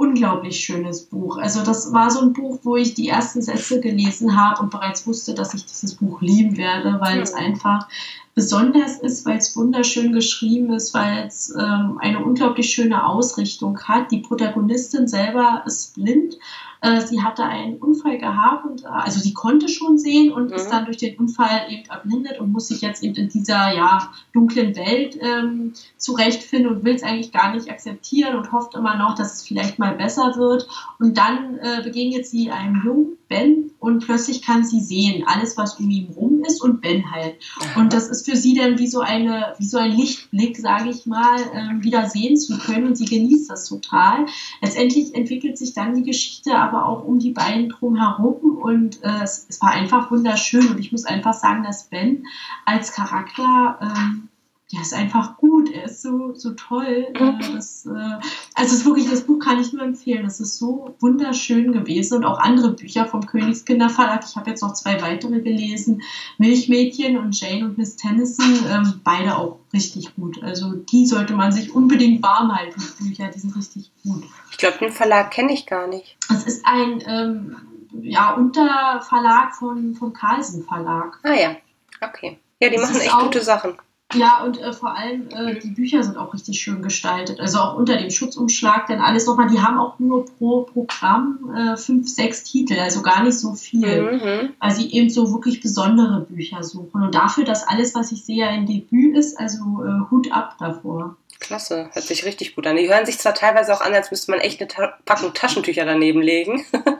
unglaublich schönes Buch. Also das war so ein Buch, wo ich die ersten Sätze gelesen habe und bereits wusste, dass ich dieses Buch lieben werde, weil mhm. es einfach besonders ist, weil es wunderschön geschrieben ist, weil es ähm, eine unglaublich schöne Ausrichtung hat. Die Protagonistin selber ist blind äh, sie hatte einen Unfall gehabt und äh, also sie konnte schon sehen und mhm. ist dann durch den Unfall eben erblindet und muss sich jetzt eben in dieser ja dunklen Welt ähm, zurechtfinden und will es eigentlich gar nicht akzeptieren und hofft immer noch, dass es vielleicht mal besser wird. Und dann äh, begegnet sie einem Jungen, Ben, und plötzlich kann sie sehen, alles, was um ihn rum ist und Ben halt. Und das ist für sie dann wie so eine, wie so ein Lichtblick, sage ich mal, äh, wieder sehen zu können und sie genießt das total. Letztendlich entwickelt sich dann die Geschichte aber auch um die beiden drumherum und äh, es, es, war einfach wunderschön und ich muss einfach sagen, dass Ben als Charakter ähm, ja, ist einfach gut, er ist so, so toll. Äh, mhm. das, äh, also es ist wirklich, das Buch kann ich nur empfehlen. Das ist so wunderschön gewesen und auch andere Bücher vom Königskinderverlag. Ich habe jetzt noch zwei weitere gelesen, Milchmädchen und Jane und Miss Tennyson, ähm, beide auch richtig gut. Also die sollte man sich unbedingt warm halten, die Bücher, die sind richtig gut. Ich glaube, den Verlag kenne ich gar nicht. Es ist ein ähm, ja, Unterverlag von, vom Carlsen Verlag. Ah ja, okay. Ja, die das machen echt auch, gute Sachen. Ja, und äh, vor allem äh, die Bücher sind auch richtig schön gestaltet. Also auch unter dem Schutzumschlag, denn alles nochmal, die haben auch nur pro Programm äh, fünf, sechs Titel, also gar nicht so viel, mhm. weil sie eben so wirklich besondere Bücher suchen. Und dafür, dass alles, was ich sehe, ein Debüt ist, also äh, Hut ab davor. Klasse, hört sich richtig gut an. Die hören sich zwar teilweise auch an, als müsste man echt eine Ta Packung Taschentücher daneben legen.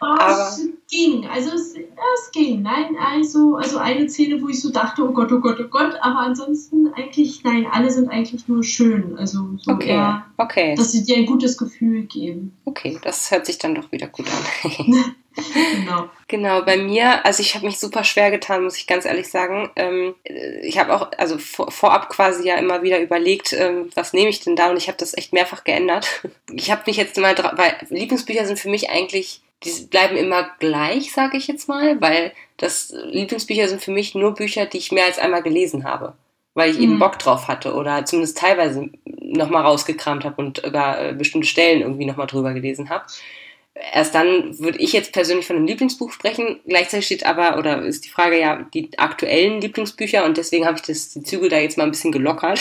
oh, aber es ging, also es, es, ging. Nein, also, also eine Szene, wo ich so dachte, oh Gott, oh Gott, oh Gott, aber ansonsten eigentlich, nein, alle sind eigentlich nur schön. Also so okay, eher, okay. dass sie dir ein gutes Gefühl geben. Okay, das hört sich dann doch wieder gut an. genau. Genau, bei mir, also ich habe mich super schwer getan, muss ich ganz ehrlich sagen. Ähm, ich habe auch, also vor, vorab quasi ja immer wieder überlegt, ähm, was nehme ich denn da und ich habe das echt mehrfach geändert. Ich habe mich jetzt mal, weil Lieblingsbücher sind für mich eigentlich die bleiben immer gleich, sage ich jetzt mal, weil das Lieblingsbücher sind für mich nur Bücher, die ich mehr als einmal gelesen habe, weil ich mhm. eben Bock drauf hatte oder zumindest teilweise nochmal rausgekramt habe und über äh, bestimmte Stellen irgendwie nochmal drüber gelesen habe erst dann würde ich jetzt persönlich von einem Lieblingsbuch sprechen. Gleichzeitig steht aber, oder ist die Frage ja, die aktuellen Lieblingsbücher und deswegen habe ich das, die Zügel da jetzt mal ein bisschen gelockert.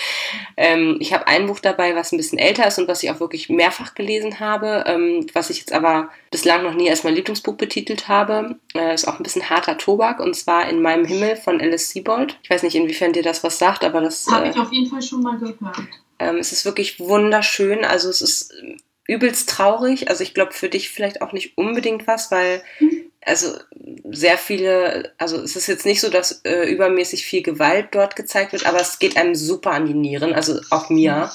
ähm, ich habe ein Buch dabei, was ein bisschen älter ist und was ich auch wirklich mehrfach gelesen habe, ähm, was ich jetzt aber bislang noch nie als mein Lieblingsbuch betitelt habe. Äh, ist auch ein bisschen harter Tobak und zwar In meinem Himmel von Alice Sebold. Ich weiß nicht, inwiefern dir das was sagt, aber das. Habe äh, ich auf jeden Fall schon mal gehört. Ähm, es ist wirklich wunderschön. Also es ist übelst traurig. Also ich glaube für dich vielleicht auch nicht unbedingt was, weil also sehr viele, also es ist jetzt nicht so, dass äh, übermäßig viel Gewalt dort gezeigt wird, aber es geht einem super an die Nieren, also auch mir.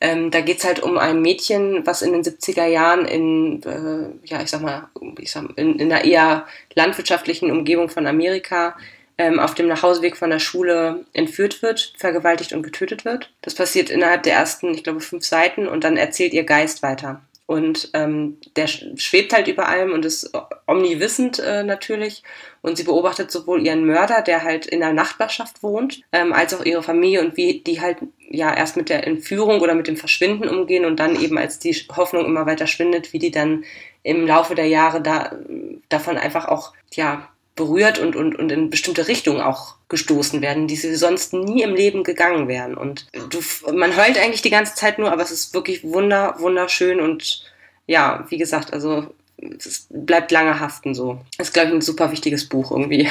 Ähm, da geht es halt um ein Mädchen, was in den 70er Jahren in, äh, ja, ich sag mal, ich sag, in, in einer eher landwirtschaftlichen Umgebung von Amerika ähm, auf dem Nachhauseweg von der Schule entführt wird, vergewaltigt und getötet wird. Das passiert innerhalb der ersten, ich glaube, fünf Seiten und dann erzählt ihr Geist weiter. Und ähm, der schwebt halt über allem und ist omniwissend äh, natürlich. Und sie beobachtet sowohl ihren Mörder, der halt in der Nachbarschaft wohnt, ähm, als auch ihre Familie und wie die halt ja erst mit der Entführung oder mit dem Verschwinden umgehen und dann eben als die Hoffnung immer weiter schwindet, wie die dann im Laufe der Jahre da davon einfach auch ja berührt und, und, und in bestimmte Richtungen auch gestoßen werden, die sie sonst nie im Leben gegangen wären. Und du, man heult eigentlich die ganze Zeit nur, aber es ist wirklich wunder, wunderschön und ja, wie gesagt, also es bleibt lange haften so. Das ist, glaube ich, ein super wichtiges Buch irgendwie.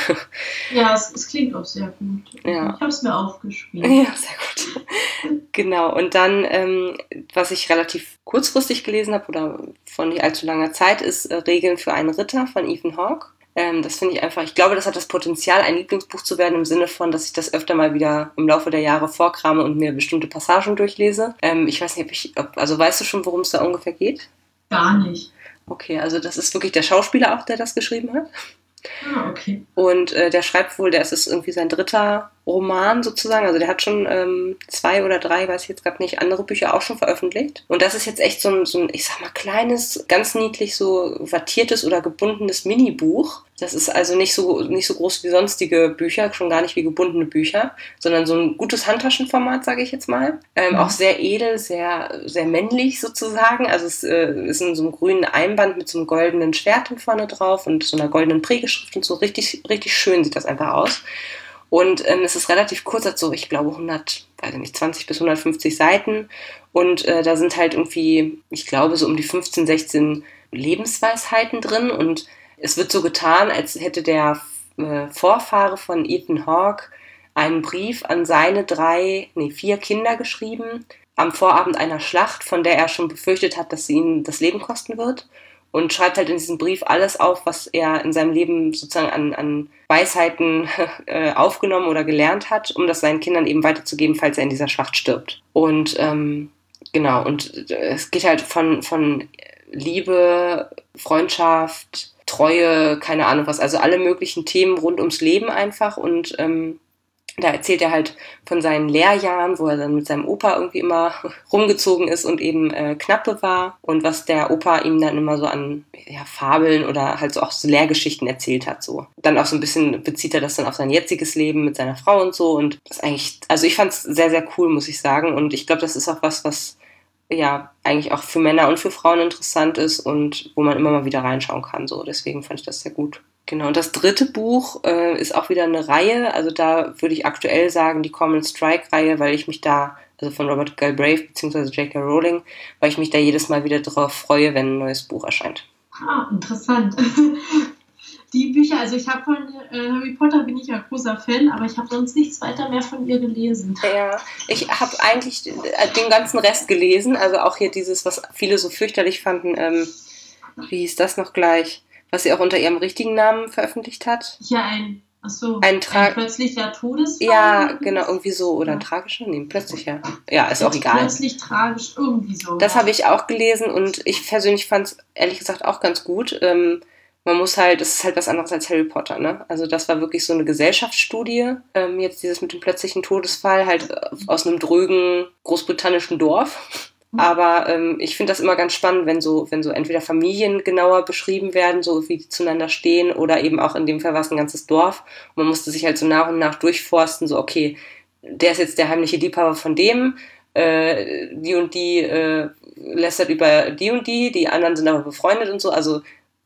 Ja, es, es klingt auch sehr gut. Ja. Ich habe es mir aufgeschrieben. Ja, sehr gut. genau, und dann, ähm, was ich relativ kurzfristig gelesen habe oder von nicht allzu langer Zeit, ist äh, Regeln für einen Ritter von Ethan Hawke. Ähm, das finde ich einfach, ich glaube, das hat das Potenzial, ein Lieblingsbuch zu werden, im Sinne von, dass ich das öfter mal wieder im Laufe der Jahre vorkrame und mir bestimmte Passagen durchlese. Ähm, ich weiß nicht, ob ich, ob, also weißt du schon, worum es da ungefähr geht? Gar nicht. Okay, also das ist wirklich der Schauspieler auch, der das geschrieben hat. Ah, okay. Und äh, der schreibt wohl, der ist irgendwie sein dritter Roman sozusagen. Also der hat schon ähm, zwei oder drei, weiß ich jetzt gerade nicht, andere Bücher auch schon veröffentlicht. Und das ist jetzt echt so ein, so ein, ich sag mal, kleines, ganz niedlich so wattiertes oder gebundenes Minibuch. Das ist also nicht so, nicht so groß wie sonstige Bücher, schon gar nicht wie gebundene Bücher, sondern so ein gutes Handtaschenformat, sage ich jetzt mal. Ähm, mhm. Auch sehr edel, sehr, sehr männlich sozusagen. Also es äh, ist in so einem grünen Einband mit so einem goldenen Schwert vorne drauf und so einer goldenen Prägeschrift und so. Richtig, richtig schön sieht das einfach aus. Und ähm, es ist relativ kurz, hat so, ich glaube, 100, weiß nicht, 20 bis 150 Seiten. Und äh, da sind halt irgendwie, ich glaube, so um die 15, 16 Lebensweisheiten drin. Und es wird so getan, als hätte der äh, Vorfahre von Ethan Hawke einen Brief an seine drei, nee, vier Kinder geschrieben, am Vorabend einer Schlacht, von der er schon befürchtet hat, dass sie ihn das Leben kosten wird und schreibt halt in diesem Brief alles auf, was er in seinem Leben sozusagen an, an Weisheiten äh, aufgenommen oder gelernt hat, um das seinen Kindern eben weiterzugeben, falls er in dieser Schlacht stirbt. Und ähm, genau, und äh, es geht halt von, von Liebe, Freundschaft, Treue, keine Ahnung was, also alle möglichen Themen rund ums Leben einfach und ähm, da erzählt er halt von seinen Lehrjahren, wo er dann mit seinem Opa irgendwie immer rumgezogen ist und eben äh, Knappe war und was der Opa ihm dann immer so an ja, Fabeln oder halt so auch so Lehrgeschichten erzählt hat. So. Dann auch so ein bisschen bezieht er das dann auf sein jetziges Leben mit seiner Frau und so und das eigentlich, also ich fand es sehr, sehr cool, muss ich sagen und ich glaube, das ist auch was, was ja eigentlich auch für Männer und für Frauen interessant ist und wo man immer mal wieder reinschauen kann. So, deswegen fand ich das sehr gut. Genau, und das dritte Buch äh, ist auch wieder eine Reihe. Also da würde ich aktuell sagen, die Common Strike-Reihe, weil ich mich da, also von Robert Galbraith bzw. J.K. Rowling, weil ich mich da jedes Mal wieder darauf freue, wenn ein neues Buch erscheint. Ah, interessant. die Bücher, also ich habe von äh, Harry Potter bin ich ja großer Fan, aber ich habe sonst nichts weiter mehr von ihr gelesen. Ja, ich habe eigentlich den ganzen Rest gelesen, also auch hier dieses, was viele so fürchterlich fanden, ähm, wie hieß das noch gleich? Was sie auch unter ihrem richtigen Namen veröffentlicht hat. Ja, ein, achso, ein, Tra ein plötzlicher Todesfall. Ja, genau, irgendwie so. Oder ja. ein tragischer? Nee, plötzlicher. Ja, ist auch egal. Plötzlich tragisch, irgendwie so. Das ja. habe ich auch gelesen und ich persönlich fand es ehrlich gesagt auch ganz gut. Ähm, man muss halt, es ist halt was anderes als Harry Potter, ne? Also das war wirklich so eine Gesellschaftsstudie. Ähm, jetzt dieses mit dem plötzlichen Todesfall halt aus einem drögen großbritannischen Dorf. Aber ähm, ich finde das immer ganz spannend, wenn so, wenn so entweder Familien genauer beschrieben werden, so wie die zueinander stehen, oder eben auch in dem Fall war es ein ganzes Dorf. Und man musste sich halt so nach und nach durchforsten, so, okay, der ist jetzt der heimliche Liebhaber von dem, äh, die und die äh, lästert über die und die, die anderen sind aber befreundet und so. Also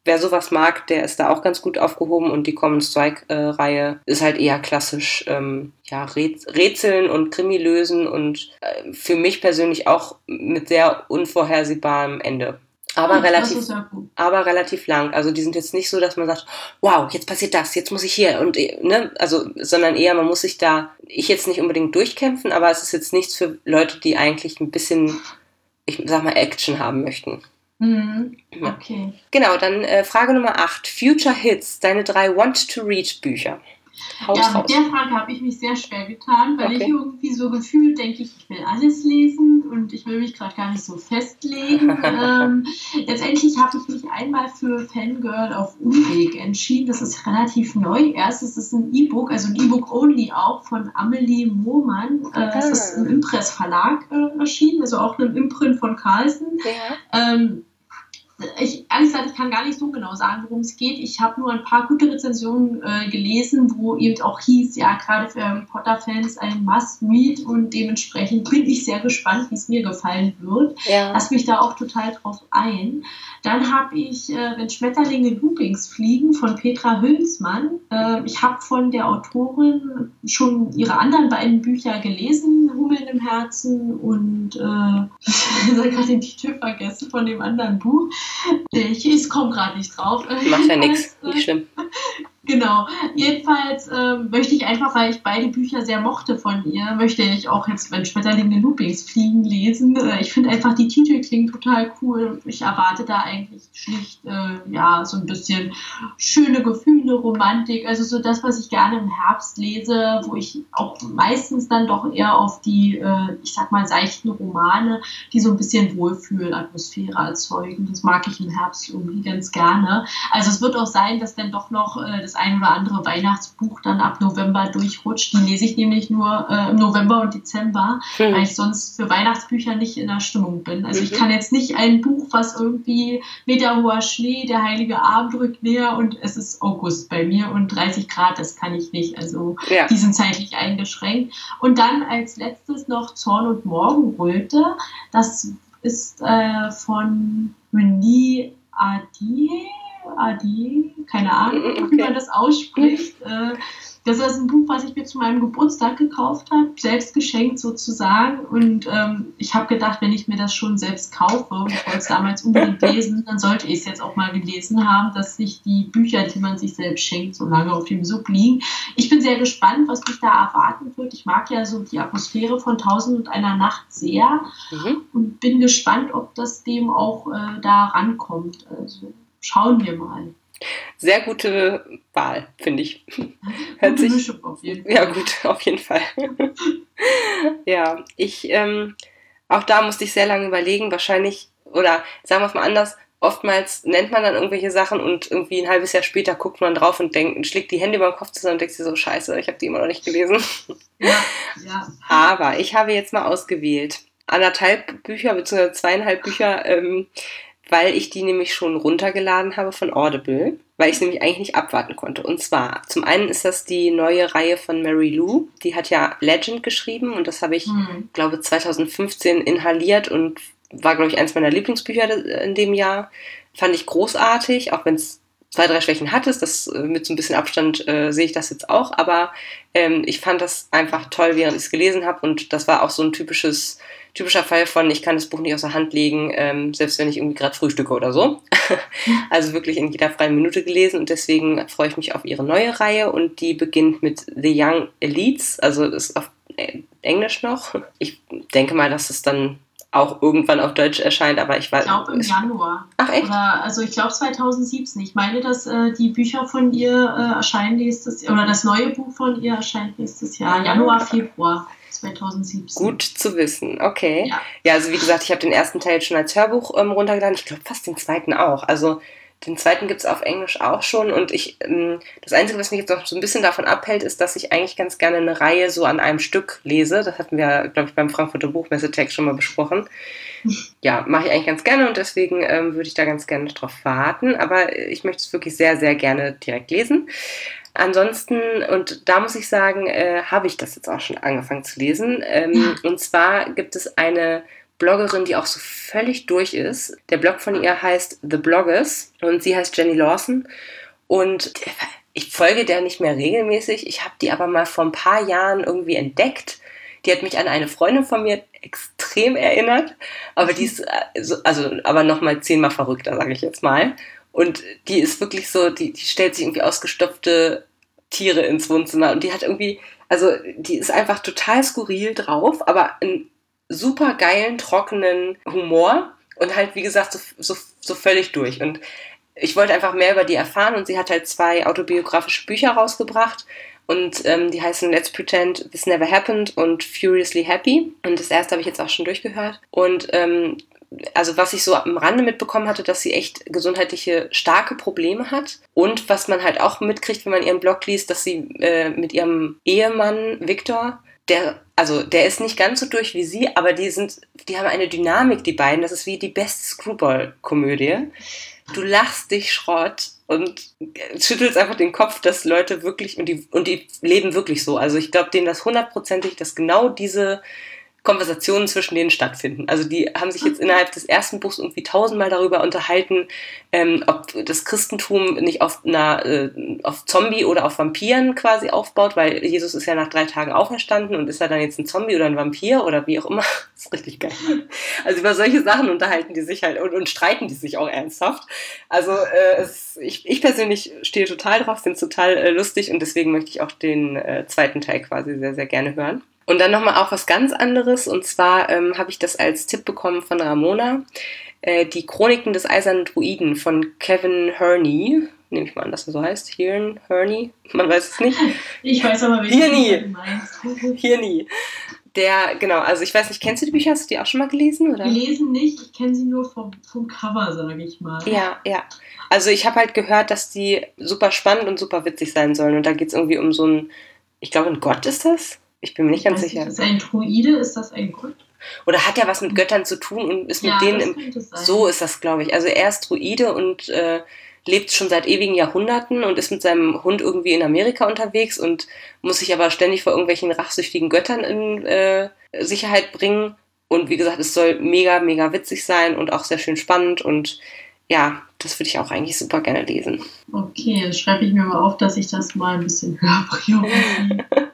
wer sowas mag, der ist da auch ganz gut aufgehoben und die Common Strike-Reihe ist halt eher klassisch, ähm, ja, Rätseln und Krimi lösen und äh, für mich persönlich auch mit sehr unvorhersehbarem Ende. Aber, oh, relativ, aber relativ lang. Also die sind jetzt nicht so, dass man sagt, wow, jetzt passiert das, jetzt muss ich hier und ne, also, sondern eher, man muss sich da, ich jetzt nicht unbedingt durchkämpfen, aber es ist jetzt nichts für Leute, die eigentlich ein bisschen, ich sag mal, Action haben möchten. Mhm. Okay. Genau, dann äh, Frage Nummer 8. Future Hits, deine drei Want-to-Read-Bücher. Haus ja, mit der Frage habe ich mich sehr schwer getan, weil okay. ich irgendwie so gefühlt denke, ich, ich will alles lesen und ich will mich gerade gar nicht so festlegen. ähm, letztendlich habe ich mich einmal für Fangirl auf Umweg entschieden. Das ist relativ neu. Erst ist es ein E-Book, also ein E-Book only auch von Amelie Mohmann. Äh, es ist im Impress Verlag äh, erschienen, also auch einem Imprint von Carlsen. Ja. Ähm, ich, ehrlich gesagt, ich kann gar nicht so genau sagen, worum es geht. Ich habe nur ein paar gute Rezensionen äh, gelesen, wo eben auch hieß, ja, gerade für Harry Potter-Fans ein Must-Read und dementsprechend bin ich sehr gespannt, wie es mir gefallen wird. Ja. Lass mich da auch total drauf ein. Dann habe ich, äh, wenn Schmetterlinge Loopings fliegen, von Petra Hülsmann. Äh, ich habe von der Autorin schon ihre anderen beiden Bücher gelesen, Hummeln im Herzen und äh, ich habe gerade den Titel vergessen von dem anderen Buch. Ich, ich komme gerade nicht drauf. Macht ja nichts, nicht schlimm. Genau. Jedenfalls äh, möchte ich einfach, weil ich beide Bücher sehr mochte von ihr, möchte ich auch jetzt, wenn Schmetterlinge Loopings fliegen, lesen. Äh, ich finde einfach, die Titel klingen total cool. Ich erwarte da eigentlich schlicht, äh, ja, so ein bisschen schöne Gefühle, Romantik. Also so das, was ich gerne im Herbst lese, wo ich auch meistens dann doch eher auf die, äh, ich sag mal, seichten Romane, die so ein bisschen Wohlfühlatmosphäre erzeugen. Das mag ich im Herbst irgendwie ganz gerne. Also es wird auch sein, dass dann doch noch äh, das ein oder andere Weihnachtsbuch dann ab November durchrutscht. Die lese ich nämlich nur äh, im November und Dezember, mhm. weil ich sonst für Weihnachtsbücher nicht in der Stimmung bin. Also mhm. ich kann jetzt nicht ein Buch, was irgendwie meterhoher Schnee, der heilige Abend rückt näher und es ist August bei mir und 30 Grad, das kann ich nicht. Also ja. die sind zeitlich eingeschränkt. Und dann als letztes noch Zorn und Morgenröte. Das ist äh, von Renee Adie Adi, keine Ahnung, okay. wie man das ausspricht. Äh, das ist ein Buch, was ich mir zu meinem Geburtstag gekauft habe, selbst geschenkt sozusagen. Und ähm, ich habe gedacht, wenn ich mir das schon selbst kaufe, und ich wollte es damals unbedingt lesen, dann sollte ich es jetzt auch mal gelesen haben, dass sich die Bücher, die man sich selbst schenkt, so lange auf dem Sub liegen. Ich bin sehr gespannt, was mich da erwarten wird. Ich mag ja so die Atmosphäre von Tausend und einer Nacht sehr mhm. und bin gespannt, ob das dem auch äh, da rankommt. Also schauen wir mal. Sehr gute Wahl, finde ich. Hört sich, Mischung auf jeden Fall. Ja, gut, auf jeden Fall. ja, ich, ähm, auch da musste ich sehr lange überlegen, wahrscheinlich, oder sagen wir es mal anders, oftmals nennt man dann irgendwelche Sachen und irgendwie ein halbes Jahr später guckt man drauf und denkt, schlägt die Hände über den Kopf zusammen und denkt sich so, scheiße, ich habe die immer noch nicht gelesen. Ja, ja. Aber ich habe jetzt mal ausgewählt. Anderthalb Bücher, beziehungsweise zweieinhalb Bücher, ähm, weil ich die nämlich schon runtergeladen habe von Audible, weil ich es nämlich eigentlich nicht abwarten konnte. Und zwar, zum einen ist das die neue Reihe von Mary Lou, die hat ja Legend geschrieben und das habe ich, mhm. glaube 2015 inhaliert und war, glaube ich, eins meiner Lieblingsbücher in dem Jahr. Fand ich großartig, auch wenn es zwei, drei Schwächen hattest, das äh, mit so ein bisschen Abstand äh, sehe ich das jetzt auch, aber ähm, ich fand das einfach toll, während ich es gelesen habe und das war auch so ein typisches typischer Fall von, ich kann das Buch nicht aus der Hand legen, ähm, selbst wenn ich irgendwie gerade frühstücke oder so. also wirklich in jeder freien Minute gelesen und deswegen freue ich mich auf ihre neue Reihe und die beginnt mit The Young Elites, also ist auf äh, Englisch noch. Ich denke mal, dass es dann auch irgendwann auf Deutsch erscheint, aber ich weiß. Ich glaube im Januar. Ach echt? Oder, also ich glaube 2017. Ich meine, dass äh, die Bücher von ihr äh, erscheinen nächstes Jahr, oder das neue Buch von ihr erscheint nächstes Jahr, Januar, Februar. 2017. Gut zu wissen, okay. Ja, ja also wie gesagt, ich habe den ersten Teil schon als Hörbuch ähm, runtergeladen. Ich glaube fast den zweiten auch. Also Den zweiten gibt es auf Englisch auch schon. Und ich, ähm, das Einzige, was mich jetzt noch so ein bisschen davon abhält, ist, dass ich eigentlich ganz gerne eine Reihe so an einem Stück lese. Das hatten wir, glaube ich, beim Frankfurter Buchmessetext schon mal besprochen. Ja, mache ich eigentlich ganz gerne und deswegen ähm, würde ich da ganz gerne drauf warten. Aber ich möchte es wirklich sehr, sehr gerne direkt lesen. Ansonsten, und da muss ich sagen, äh, habe ich das jetzt auch schon angefangen zu lesen. Ähm, und zwar gibt es eine Bloggerin, die auch so völlig durch ist. Der Blog von ihr heißt The Bloggers und sie heißt Jenny Lawson. Und ich folge der nicht mehr regelmäßig. Ich habe die aber mal vor ein paar Jahren irgendwie entdeckt. Die hat mich an eine Freundin von mir extrem erinnert, aber die ist also, also aber noch mal zehnmal verrückter, sage ich jetzt mal. Und die ist wirklich so, die, die stellt sich irgendwie ausgestopfte Tiere ins Wohnzimmer und die hat irgendwie, also die ist einfach total skurril drauf, aber ein super geilen, trockenen Humor und halt, wie gesagt, so, so, so völlig durch. Und ich wollte einfach mehr über die erfahren und sie hat halt zwei autobiografische Bücher rausgebracht und ähm, die heißen Let's Pretend This Never Happened und Furiously Happy. Und das erste habe ich jetzt auch schon durchgehört. Und ähm, also was ich so am Rande mitbekommen hatte, dass sie echt gesundheitliche starke Probleme hat. Und was man halt auch mitkriegt, wenn man ihren Blog liest, dass sie äh, mit ihrem Ehemann Victor der, also der ist nicht ganz so durch wie sie, aber die sind, die haben eine Dynamik, die beiden. Das ist wie die beste Screwball-Komödie. Du lachst dich Schrott und schüttelst einfach den Kopf, dass Leute wirklich, und die, und die leben wirklich so. Also ich glaube denen das hundertprozentig, dass genau diese, Konversationen zwischen denen stattfinden. Also die haben sich jetzt innerhalb des ersten Buchs irgendwie tausendmal darüber unterhalten, ähm, ob das Christentum nicht auf einer äh, auf Zombie oder auf Vampiren quasi aufbaut, weil Jesus ist ja nach drei Tagen auferstanden und ist er dann jetzt ein Zombie oder ein Vampir oder wie auch immer. Das ist richtig geil. Also über solche Sachen unterhalten die sich halt und, und streiten die sich auch ernsthaft. Also äh, es, ich, ich persönlich stehe total drauf, finde es total äh, lustig und deswegen möchte ich auch den äh, zweiten Teil quasi sehr, sehr gerne hören. Und dann nochmal auch was ganz anderes. Und zwar ähm, habe ich das als Tipp bekommen von Ramona. Äh, die Chroniken des Eisernen Druiden von Kevin Herney. Nehme ich mal an, dass er so heißt. Hirn, Herney. Man weiß es nicht. Ich weiß aber, wie meinst. Hirni. Der, genau, also ich weiß nicht, kennst du die Bücher? Hast du die auch schon mal gelesen? Oder? Gelesen nicht, ich kenne sie nur vom, vom Cover, sage ich mal. Ja, ja. Also ich habe halt gehört, dass die super spannend und super witzig sein sollen. Und da geht es irgendwie um so ein, ich glaube, ein Gott ist das? Ich bin mir nicht ganz sicher. Ist das ein Druide? Ist das ein Gott? Oder hat er was mit Göttern zu tun und ist mit ja, denen im. So ist das, glaube ich. Also er ist Druide und äh, lebt schon seit ewigen Jahrhunderten und ist mit seinem Hund irgendwie in Amerika unterwegs und muss sich aber ständig vor irgendwelchen rachsüchtigen Göttern in äh, Sicherheit bringen. Und wie gesagt, es soll mega, mega witzig sein und auch sehr schön spannend und ja, das würde ich auch eigentlich super gerne lesen. Okay, dann schreibe ich mir mal auf, dass ich das mal ein bisschen höre.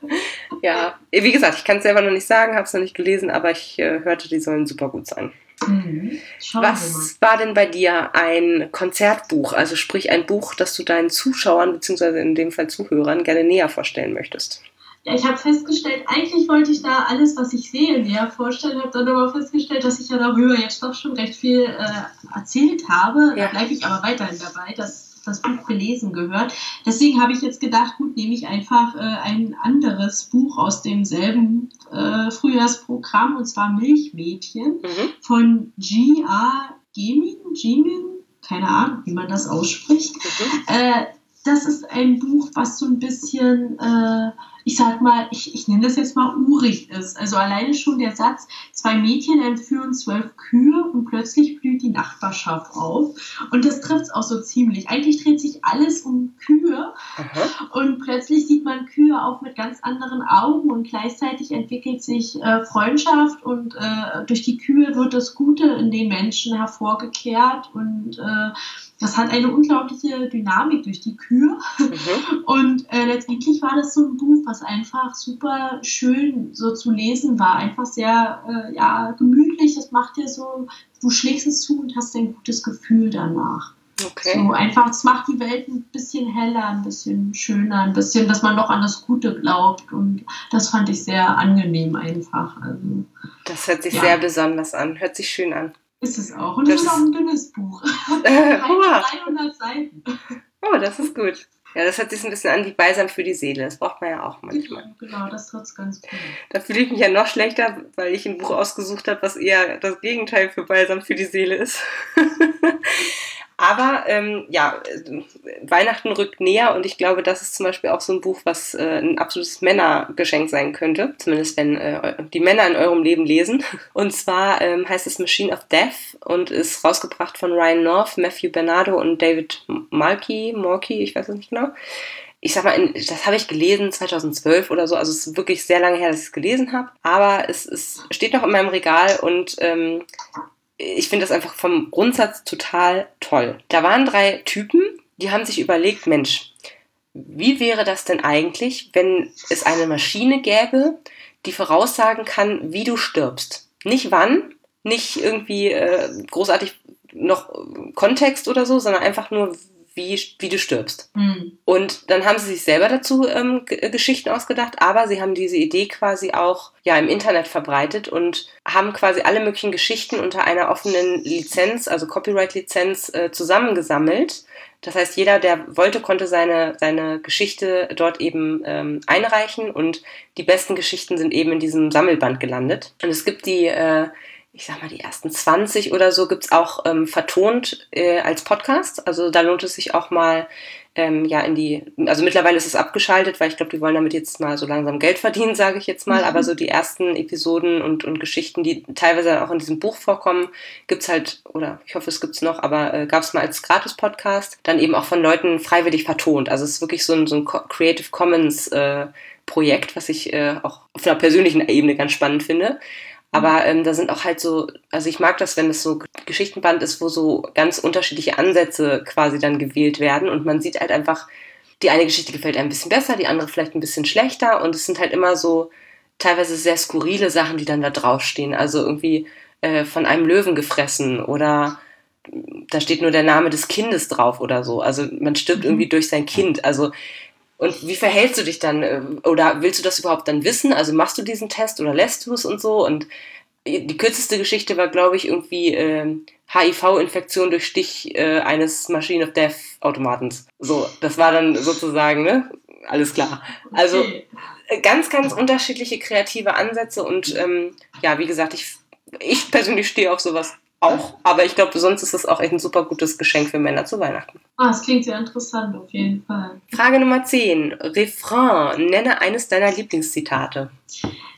ja, wie gesagt, ich kann es selber noch nicht sagen, habe es noch nicht gelesen, aber ich äh, hörte, die sollen super gut sein. Mhm. Was war denn bei dir ein Konzertbuch, also sprich ein Buch, das du deinen Zuschauern bzw. in dem Fall Zuhörern gerne näher vorstellen möchtest? Ja, ich habe festgestellt, eigentlich wollte ich da alles, was ich sehe, näher vorstellen, habe dann aber festgestellt, dass ich ja darüber jetzt doch schon recht viel äh, erzählt habe. Ja. Da bleibe ich aber weiterhin dabei, dass das Buch gelesen gehört. Deswegen habe ich jetzt gedacht, gut, nehme ich einfach äh, ein anderes Buch aus demselben äh, Frühjahrsprogramm, und zwar Milchmädchen mhm. von G.A. Gemin, Gemin, keine Ahnung, wie man das ausspricht. Mhm. Äh, das ist ein Buch, was so ein bisschen äh, ich sag mal, ich, ich nenne das jetzt mal urig ist. Also alleine schon der Satz, zwei Mädchen entführen zwölf Kühe und plötzlich blüht die Nachbarschaft auf. Und das trifft es auch so ziemlich. Eigentlich dreht sich alles um Kühe Aha. und plötzlich sieht man Kühe auch mit ganz anderen Augen und gleichzeitig entwickelt sich äh, Freundschaft und äh, durch die Kühe wird das Gute in den Menschen hervorgekehrt und äh, das hat eine unglaubliche Dynamik durch die Kühe. Mhm. Und äh, letztendlich war das so ein Buch, was einfach super schön so zu lesen war. Einfach sehr äh, ja, gemütlich. Das macht dir so, du schlägst es zu und hast ein gutes Gefühl danach. Okay. So einfach, es macht die Welt ein bisschen heller, ein bisschen schöner, ein bisschen, dass man noch an das Gute glaubt. Und das fand ich sehr angenehm einfach. Also, das hört sich ja. sehr besonders an, hört sich schön an. Ist es auch. Und es ist auch ein dünnes Buch. Äh, 300 Seiten. Oh, das ist gut. Ja, das hört sich ein bisschen an wie Balsam für die Seele. Das braucht man ja auch manchmal. Genau, das trifft ganz gut. Da fühle ich mich ja noch schlechter, weil ich ein Buch ausgesucht habe, was eher das Gegenteil für Balsam für die Seele ist. Aber ähm, ja, Weihnachten rückt näher und ich glaube, das ist zum Beispiel auch so ein Buch, was äh, ein absolutes Männergeschenk sein könnte. Zumindest wenn äh, die Männer in eurem Leben lesen. Und zwar ähm, heißt es Machine of Death und ist rausgebracht von Ryan North, Matthew Bernardo und David Malky, Morky, ich weiß es nicht genau ich sag mal, das habe ich gelesen 2012 oder so, also es ist wirklich sehr lange her, dass ich es gelesen habe, aber es, es steht noch in meinem Regal und ähm, ich finde das einfach vom Grundsatz total toll. Da waren drei Typen, die haben sich überlegt, Mensch, wie wäre das denn eigentlich, wenn es eine Maschine gäbe, die voraussagen kann, wie du stirbst? Nicht wann, nicht irgendwie äh, großartig noch Kontext oder so, sondern einfach nur, wie, wie du stirbst. Mhm. Und dann haben sie sich selber dazu ähm, Geschichten ausgedacht, aber sie haben diese Idee quasi auch ja im Internet verbreitet und haben quasi alle möglichen Geschichten unter einer offenen Lizenz, also Copyright-Lizenz, äh, zusammengesammelt. Das heißt, jeder, der wollte, konnte seine, seine Geschichte dort eben ähm, einreichen und die besten Geschichten sind eben in diesem Sammelband gelandet. Und es gibt die äh, ich sag mal, die ersten 20 oder so gibt's auch ähm, vertont äh, als Podcast. Also da lohnt es sich auch mal ähm, ja in die, also mittlerweile ist es abgeschaltet, weil ich glaube, die wollen damit jetzt mal so langsam Geld verdienen, sage ich jetzt mal. Mhm. Aber so die ersten Episoden und, und Geschichten, die teilweise auch in diesem Buch vorkommen, gibt's halt, oder ich hoffe, es gibt's noch, aber äh, gab es mal als Gratis-Podcast, dann eben auch von Leuten freiwillig vertont. Also es ist wirklich so ein, so ein Creative Commons äh, Projekt, was ich äh, auch auf einer persönlichen Ebene ganz spannend finde. Aber ähm, da sind auch halt so, also ich mag das, wenn es so Geschichtenband ist, wo so ganz unterschiedliche Ansätze quasi dann gewählt werden und man sieht halt einfach, die eine Geschichte gefällt einem ein bisschen besser, die andere vielleicht ein bisschen schlechter und es sind halt immer so teilweise sehr skurrile Sachen, die dann da draufstehen. Also irgendwie äh, von einem Löwen gefressen oder da steht nur der Name des Kindes drauf oder so. Also man stirbt mhm. irgendwie durch sein Kind. Also und wie verhältst du dich dann? Äh, oder willst du das überhaupt dann wissen? Also machst du diesen Test oder lässt du es und so? Und die kürzeste Geschichte war, glaube ich, irgendwie äh, HIV-Infektion durch Stich äh, eines Machine of Death Automatens. So, das war dann sozusagen, ne? Alles klar. Also. Äh, ganz, ganz unterschiedliche kreative Ansätze und ähm, ja, wie gesagt, ich, ich persönlich stehe auf sowas auch. Aber ich glaube, sonst ist es auch echt ein super gutes Geschenk für Männer zu Weihnachten. Ah, das klingt sehr interessant, auf jeden Fall. Frage Nummer 10. Refrain. Nenne eines deiner Lieblingszitate.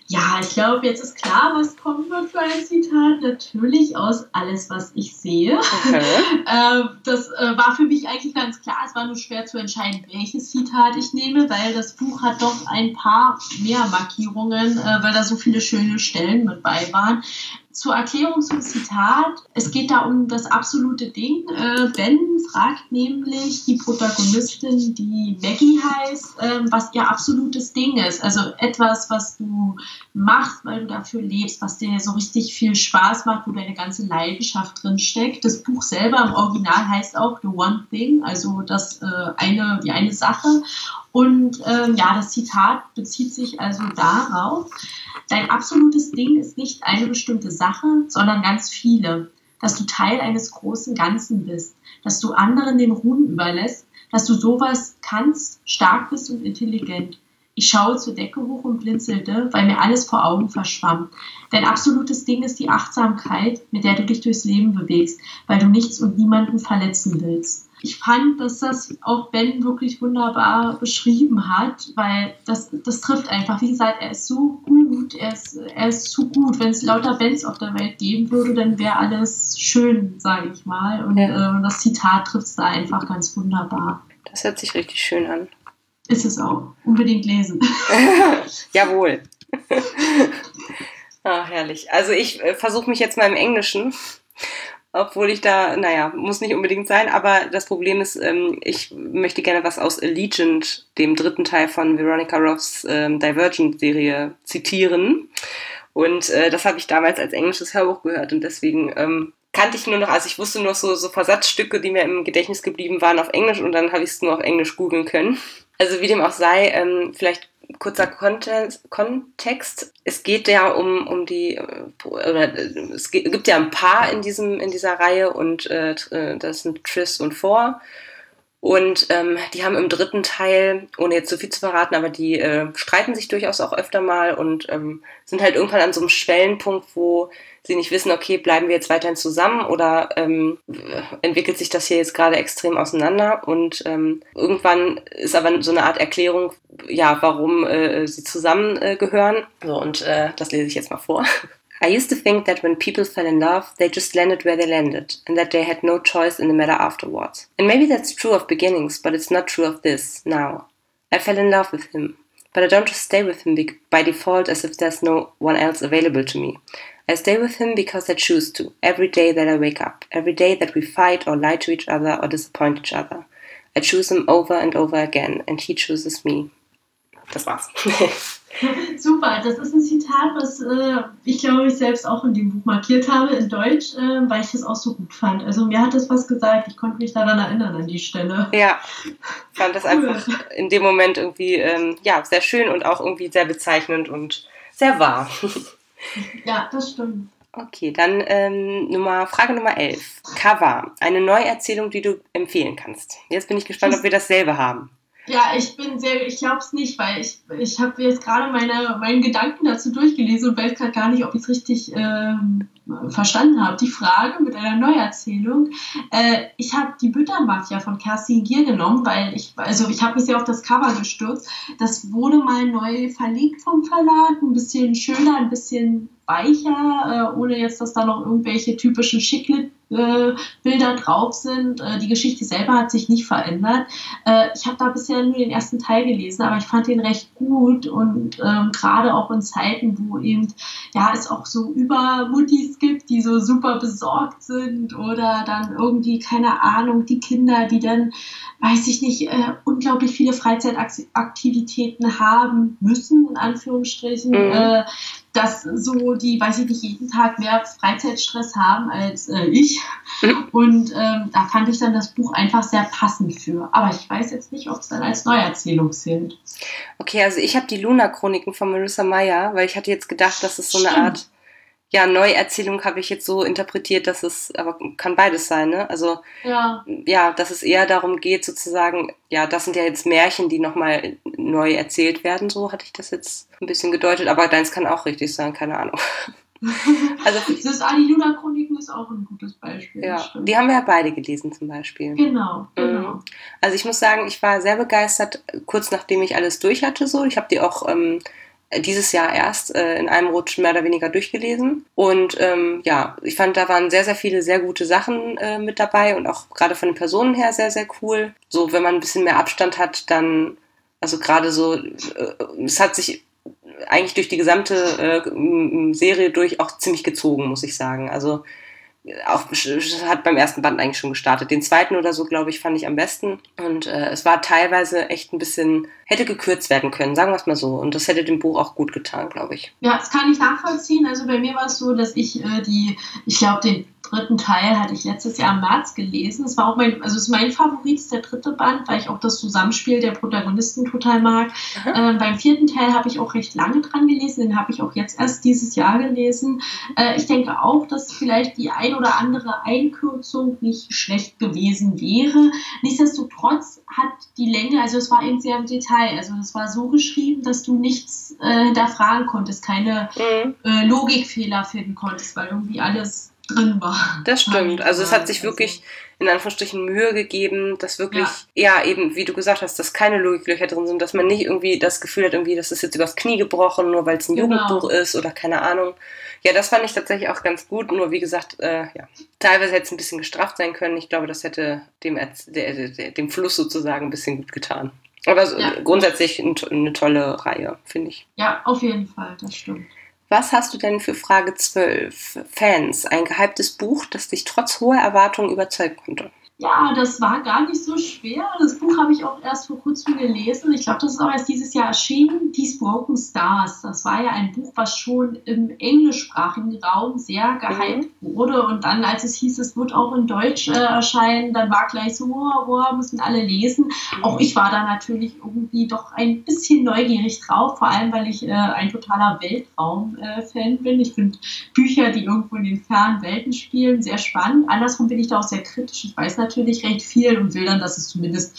Ja, ich glaube, jetzt ist klar, was kommen wird für ein Zitat. Natürlich aus Alles, was ich sehe. Okay. äh, das äh, war für mich eigentlich ganz klar. Es war nur schwer zu entscheiden, welches Zitat ich nehme, weil das Buch hat doch ein paar mehr Markierungen, äh, weil da so viele schöne Stellen mit bei waren. Zur Erklärung zum Zitat. Es geht da um das absolute Ding. Äh, ben fragt nämlich die Protagonistin, die Maggie heißt, äh, was ihr absolutes Ding ist. Also etwas, was du machst, weil du dafür lebst, was dir so richtig viel Spaß macht, wo deine ganze Leidenschaft drin steckt. Das Buch selber im Original heißt auch The One Thing, also das äh, eine, die eine Sache. Und ähm, ja, das Zitat bezieht sich also darauf, dein absolutes Ding ist nicht eine bestimmte Sache, sondern ganz viele. Dass du Teil eines großen Ganzen bist, dass du anderen den Ruhm überlässt, dass du sowas kannst, stark bist und intelligent. Ich schaue zur Decke hoch und blinzelte, weil mir alles vor Augen verschwamm. Dein absolutes Ding ist die Achtsamkeit, mit der du dich durchs Leben bewegst, weil du nichts und niemanden verletzen willst ich fand, dass das auch Ben wirklich wunderbar beschrieben hat, weil das, das trifft einfach. Wie gesagt, er ist so gut, er ist, er ist zu gut. Wenn es lauter Bens auf der Welt geben würde, dann wäre alles schön, sage ich mal. Und ja. äh, das Zitat trifft es da einfach ganz wunderbar. Das hört sich richtig schön an. Ist es auch. Unbedingt lesen. Jawohl. Ah, herrlich. Also ich äh, versuche mich jetzt mal im Englischen obwohl ich da, naja, muss nicht unbedingt sein, aber das Problem ist, ähm, ich möchte gerne was aus Allegiant, dem dritten Teil von Veronica Roths ähm, Divergent-Serie, zitieren. Und äh, das habe ich damals als englisches Hörbuch gehört und deswegen ähm, kannte ich nur noch, also ich wusste nur so, so Versatzstücke, die mir im Gedächtnis geblieben waren auf Englisch und dann habe ich es nur auf Englisch googeln können. Also wie dem auch sei, ähm, vielleicht kurzer Kontext. Es geht ja um, um die, oder es gibt ja ein paar in, diesem, in dieser Reihe und äh, das sind Triss und Four. Und ähm, die haben im dritten Teil, ohne jetzt zu viel zu verraten, aber die äh, streiten sich durchaus auch öfter mal und ähm, sind halt irgendwann an so einem Schwellenpunkt, wo sie nicht wissen, okay, bleiben wir jetzt weiterhin zusammen oder ähm, entwickelt sich das hier jetzt gerade extrem auseinander und ähm, irgendwann ist aber so eine Art Erklärung, ja, warum äh, sie zusammengehören. Äh, so, und äh, das lese ich jetzt mal vor. I used to think that when people fell in love, they just landed where they landed, and that they had no choice in the matter afterwards. And maybe that's true of beginnings, but it's not true of this, now. I fell in love with him, but I don't just stay with him by default as if there's no one else available to me. I stay with him because I choose to, every day that I wake up, every day that we fight or lie to each other or disappoint each other. I choose him over and over again, and he chooses me. Das war's. Super, das ist ein Zitat, was äh, ich glaube ich selbst auch in dem Buch markiert habe in Deutsch, äh, weil ich das auch so gut fand. Also mir hat das was gesagt, ich konnte mich daran erinnern an die Stelle. Ja, fand das cool. einfach in dem Moment irgendwie ähm, ja, sehr schön und auch irgendwie sehr bezeichnend und sehr wahr. Ja, das stimmt. Okay, dann ähm, Nummer, Frage Nummer 11. Cover, eine Neuerzählung, die du empfehlen kannst. Jetzt bin ich gespannt, ob wir dasselbe haben. Ja, ich bin sehr, ich glaube es nicht, weil ich, ich habe jetzt gerade meine, meinen Gedanken dazu durchgelesen und weiß gerade gar nicht, ob ich es richtig ähm, verstanden habe. Die Frage mit einer Neuerzählung. Äh, ich habe die Büttermafia von Kerstin Gier genommen, weil ich, also ich habe mich sehr auf das Cover gestürzt. Das wurde mal neu verlegt vom Verlag, ein bisschen schöner, ein bisschen weicher, äh, ohne jetzt, dass da noch irgendwelche typischen Schicklit äh, Bilder drauf sind. Äh, die Geschichte selber hat sich nicht verändert. Äh, ich habe da bisher nur den ersten Teil gelesen, aber ich fand den recht gut und ähm, gerade auch in Zeiten, wo eben ja es auch so Übermuttis gibt, die so super besorgt sind oder dann irgendwie keine Ahnung die Kinder, die dann weiß ich nicht äh, unglaublich viele Freizeitaktivitäten haben müssen in Anführungsstrichen. Mhm. Dass so die, weiß ich nicht, jeden Tag mehr Freizeitstress haben als äh, ich. Mhm. Und ähm, da fand ich dann das Buch einfach sehr passend für. Aber ich weiß jetzt nicht, ob es dann als Neuerzählung zählt. Okay, also ich habe die Luna-Chroniken von Marissa Meyer, weil ich hatte jetzt gedacht, dass es so eine Stimmt. Art ja, Neuerzählung habe ich jetzt so interpretiert, dass es, aber kann beides sein, ne? Also, ja. ja, dass es eher darum geht, sozusagen, ja, das sind ja jetzt Märchen, die nochmal neu erzählt werden, so hatte ich das jetzt ein bisschen gedeutet, aber deins kann auch richtig sein, keine Ahnung. also, das Ali Luna Chroniken ist auch ein gutes Beispiel. Ja, die haben wir ja beide gelesen zum Beispiel. Genau, genau. Mhm. Also ich muss sagen, ich war sehr begeistert, kurz nachdem ich alles durch hatte, so. Ich habe die auch ähm, dieses Jahr erst äh, in einem Rutsch mehr oder weniger durchgelesen. Und ähm, ja, ich fand, da waren sehr, sehr viele sehr gute Sachen äh, mit dabei und auch gerade von den Personen her sehr, sehr cool. So, wenn man ein bisschen mehr Abstand hat, dann, also gerade so, äh, es hat sich eigentlich durch die gesamte äh, Serie durch auch ziemlich gezogen, muss ich sagen. Also auch hat beim ersten Band eigentlich schon gestartet. Den zweiten oder so, glaube ich, fand ich am besten. Und äh, es war teilweise echt ein bisschen, hätte gekürzt werden können, sagen wir es mal so. Und das hätte dem Buch auch gut getan, glaube ich. Ja, das kann ich nachvollziehen. Also bei mir war es so, dass ich äh, die, ich glaube, den dritten Teil hatte ich letztes Jahr im März gelesen. Es war auch mein, also es ist mein Favorit, ist der dritte Band, weil ich auch das Zusammenspiel der Protagonisten total mag. Ähm, beim vierten Teil habe ich auch recht lange dran gelesen, den habe ich auch jetzt erst dieses Jahr gelesen. Äh, ich denke auch, dass vielleicht die ein oder andere Einkürzung nicht schlecht gewesen wäre. Nichtsdestotrotz hat die Länge, also es war eben sehr im Detail, also es war so geschrieben, dass du nichts äh, hinterfragen konntest, keine mhm. äh, Logikfehler finden konntest, weil irgendwie alles drin war. Das stimmt. Also es hat sich wirklich in Anführungsstrichen Mühe gegeben, dass wirklich, ja. ja. eben, wie du gesagt hast, dass keine Logiklöcher drin sind, dass man nicht irgendwie das Gefühl hat, irgendwie, das ist jetzt übers Knie gebrochen, nur weil es ein genau. Jugendbuch ist oder keine Ahnung. Ja, das fand ich tatsächlich auch ganz gut, nur wie gesagt, äh, ja, teilweise hätte es ein bisschen gestrafft sein können. Ich glaube, das hätte dem, der, der, dem Fluss sozusagen ein bisschen gut getan. Aber so, ja. grundsätzlich eine tolle Reihe, finde ich. Ja, auf jeden Fall, das stimmt. Was hast du denn für Frage 12? Fans, ein gehyptes Buch, das dich trotz hoher Erwartungen überzeugen konnte. Ja, das war gar nicht so schwer. Das Buch habe ich auch erst vor kurzem gelesen. Ich glaube, das ist auch erst dieses Jahr erschienen. These Broken Stars. Das war ja ein Buch, was schon im englischsprachigen Raum sehr gehypt mhm. wurde. Und dann, als es hieß, es wird auch in Deutsch äh, erscheinen, dann war gleich so, oh, oh, müssen alle lesen. Mhm. Auch ich war da natürlich irgendwie doch ein bisschen neugierig drauf, vor allem, weil ich äh, ein totaler Weltraum-Fan äh, bin. Ich finde Bücher, die irgendwo in den fernen Welten spielen, sehr spannend. Andersrum bin ich da auch sehr kritisch. Ich weiß natürlich recht viel und will dann, dass es zumindest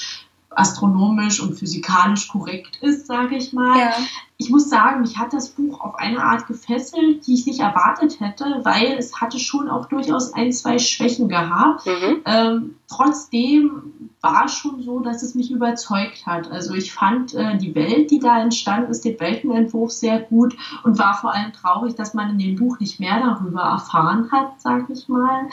astronomisch und physikalisch korrekt ist, sage ich mal. Ja. Ich muss sagen, mich hat das Buch auf eine Art gefesselt, die ich nicht erwartet hätte, weil es hatte schon auch durchaus ein, zwei Schwächen gehabt. Mhm. Ähm, trotzdem war schon so, dass es mich überzeugt hat. Also ich fand äh, die Welt, die da entstanden ist, den Weltenentwurf sehr gut und war vor allem traurig, dass man in dem Buch nicht mehr darüber erfahren hat, sag ich mal.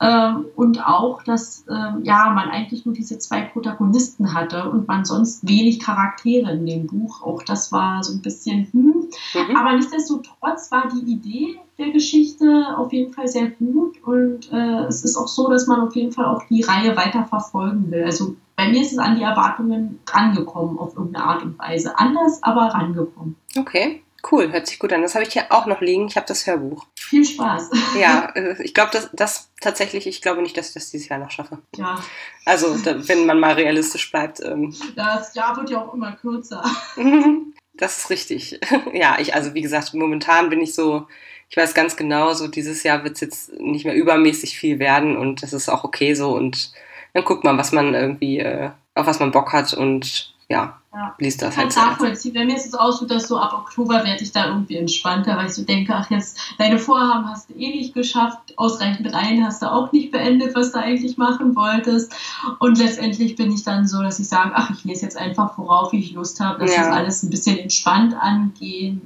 Ähm, und auch, dass ähm, ja man eigentlich nur diese zwei Protagonisten hatte und man sonst wenig Charaktere in dem Buch. Auch das war so ein bisschen hm. Mhm. Aber nichtsdestotrotz war die Idee der Geschichte auf jeden Fall sehr gut und äh, es ist auch so, dass man auf jeden Fall auch die Reihe weiter verfolgen will. Also bei mir ist es an die Erwartungen rangekommen auf irgendeine Art und Weise. Anders, aber rangekommen. Okay. Cool, hört sich gut an. Das habe ich hier auch noch liegen. Ich habe das Hörbuch. Viel Spaß. Ja, äh, ich glaube, das, das tatsächlich, ich glaube nicht, dass ich das dieses Jahr noch schaffe. Ja. Also, wenn man mal realistisch bleibt. Ähm. Das Jahr wird ja auch immer kürzer. Das ist richtig. Ja, ich, also wie gesagt, momentan bin ich so, ich weiß ganz genau, so dieses Jahr wird es jetzt nicht mehr übermäßig viel werden und das ist auch okay so und dann guckt man, was man irgendwie, äh, auf was man Bock hat und ja, ja. liest das halt. nachvollziehen. Wenn mir es jetzt aussieht, dass so ab Oktober werde ich da irgendwie entspannter, weil ich so denke, ach jetzt, deine Vorhaben hast du eh nicht geschafft, ausreichend mit ein hast du auch nicht beendet, was du eigentlich machen wolltest. Und letztendlich bin ich dann so, dass ich sage, ach, ich lese jetzt einfach, worauf ich Lust habe, dass ja. das alles ein bisschen entspannt angehen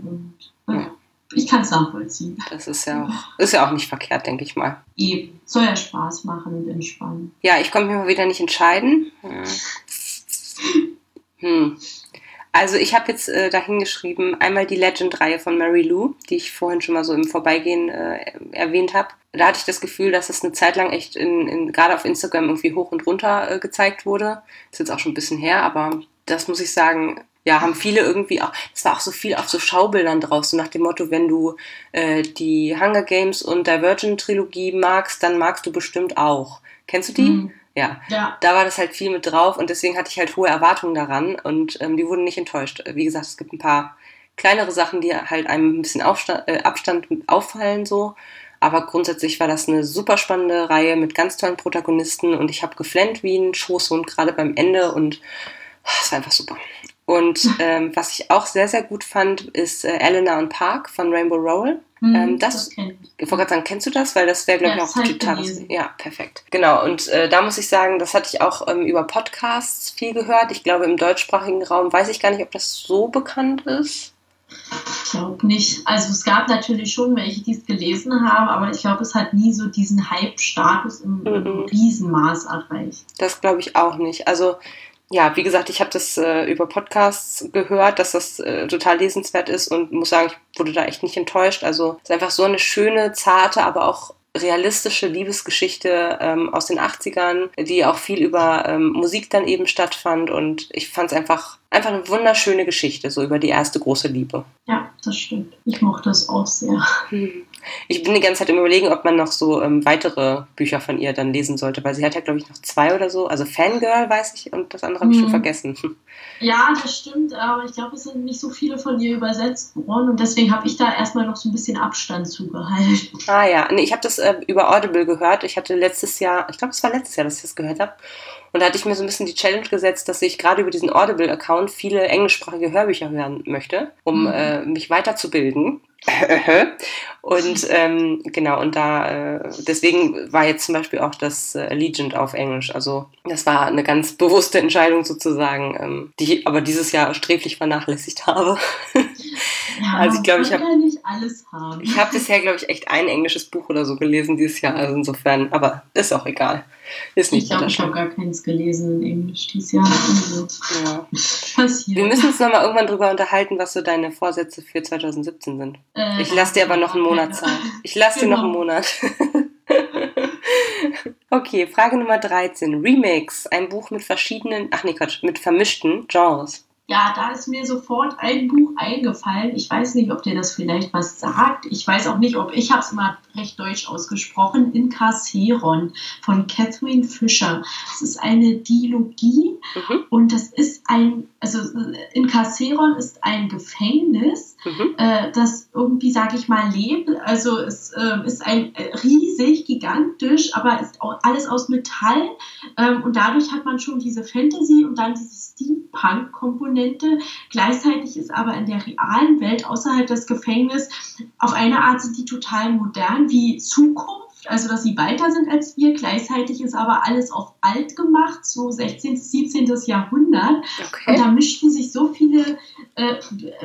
und ja. Ich kann es nachvollziehen. Das ist ja, auch, ist ja auch nicht verkehrt, denke ich mal. Eben. Soll ja Spaß machen und entspannen. Ja, ich konnte mich mal wieder nicht entscheiden. Hm. Also ich habe jetzt äh, dahin geschrieben, einmal die Legend-Reihe von Mary Lou, die ich vorhin schon mal so im Vorbeigehen äh, erwähnt habe. Da hatte ich das Gefühl, dass es eine Zeit lang echt in, in, gerade auf Instagram irgendwie hoch und runter äh, gezeigt wurde. Ist jetzt auch schon ein bisschen her, aber das muss ich sagen, ja, haben viele irgendwie auch, es war auch so viel auf so Schaubildern drauf, so nach dem Motto, wenn du äh, die Hunger Games und Divergent Trilogie magst, dann magst du bestimmt auch. Kennst du die? Mhm. Ja. ja. Da war das halt viel mit drauf und deswegen hatte ich halt hohe Erwartungen daran und ähm, die wurden nicht enttäuscht. Wie gesagt, es gibt ein paar kleinere Sachen, die halt einem ein bisschen Aufstand, äh, Abstand auffallen so. Aber grundsätzlich war das eine super spannende Reihe mit ganz tollen Protagonisten und ich habe geflennt wie ein Schoßhund gerade beim Ende und es war einfach super. Und ähm, was ich auch sehr, sehr gut fand, ist äh, Elena und Park von Rainbow Roll. Mhm, ähm, das, das ich. wollte gerade sagen, kennst du das? Weil das wäre, glaube ja, ich, auch total. Ja, perfekt. Genau, und äh, da muss ich sagen, das hatte ich auch ähm, über Podcasts viel gehört. Ich glaube, im deutschsprachigen Raum weiß ich gar nicht, ob das so bekannt ist. Ich glaube nicht. Also es gab natürlich schon welche, die es gelesen haben, aber ich glaube, es hat nie so diesen Hype-Status im, mhm. Riesenmaß erreicht. Das glaube ich auch nicht. Also ja, wie gesagt, ich habe das äh, über Podcasts gehört, dass das äh, total lesenswert ist und muss sagen, ich wurde da echt nicht enttäuscht. Also es ist einfach so eine schöne, zarte, aber auch realistische Liebesgeschichte ähm, aus den 80ern, die auch viel über ähm, Musik dann eben stattfand und ich fand es einfach einfach eine wunderschöne Geschichte, so über die erste große Liebe. Ja, das stimmt. Ich mochte es auch sehr. Hm. Ich bin die ganze Zeit im Überlegen, ob man noch so ähm, weitere Bücher von ihr dann lesen sollte, weil sie hat ja, glaube ich, noch zwei oder so. Also Fangirl weiß ich und das andere habe ich hm. schon vergessen. Ja, das stimmt, aber ich glaube, es sind nicht so viele von ihr übersetzt worden und deswegen habe ich da erstmal noch so ein bisschen Abstand zugehalten. Ah ja, nee, ich habe das äh, über Audible gehört. Ich hatte letztes Jahr, ich glaube, es war letztes Jahr, dass ich das gehört habe. Und da hatte ich mir so ein bisschen die Challenge gesetzt, dass ich gerade über diesen Audible-Account viele englischsprachige Hörbücher hören möchte, um mhm. äh, mich weiterzubilden. und ähm, genau, und da, äh, deswegen war jetzt zum Beispiel auch das äh, Allegiant auf Englisch. Also das war eine ganz bewusste Entscheidung sozusagen, ähm, die ich aber dieses Jahr sträflich vernachlässigt habe. Ja, also ich glaube, ich habe. Ich habe bisher, glaube ich, echt ein englisches Buch oder so gelesen dieses Jahr. Also insofern, aber ist auch egal. Ist nicht ich glaube, ich habe gar keins gelesen in Englisch dieses Jahr. Also, ja. Passiert. Wir müssen uns nochmal irgendwann drüber unterhalten, was so deine Vorsätze für 2017 sind. Äh, ich lasse dir aber noch einen Monat Zeit. Ich lasse genau. dir noch einen genau. Monat. okay, Frage Nummer 13. Remix. Ein Buch mit verschiedenen, ach nee, Quatsch, mit vermischten Genres. Ja, da ist mir sofort ein Buch eingefallen. Ich weiß nicht, ob dir das vielleicht was sagt. Ich weiß auch nicht, ob ich habe es mal recht deutsch ausgesprochen, Incarceron von Catherine Fisher. Das ist eine Dilogie mhm. und das ist ein, also Incarceron ist ein Gefängnis, mhm. äh, das irgendwie, sage ich mal, lebt. Also es äh, ist ein äh, riesig, gigantisch, aber ist auch alles aus Metall ähm, und dadurch hat man schon diese Fantasy und dann diese Steampunk-Komponente. Gleichzeitig ist aber in der realen Welt außerhalb des Gefängnisses auf eine Art sind die total modern wie Zukunft also dass sie weiter sind als wir. Gleichzeitig ist aber alles auf alt gemacht, so 16., 17. Jahrhundert. Okay. Und da mischten sich so viele äh,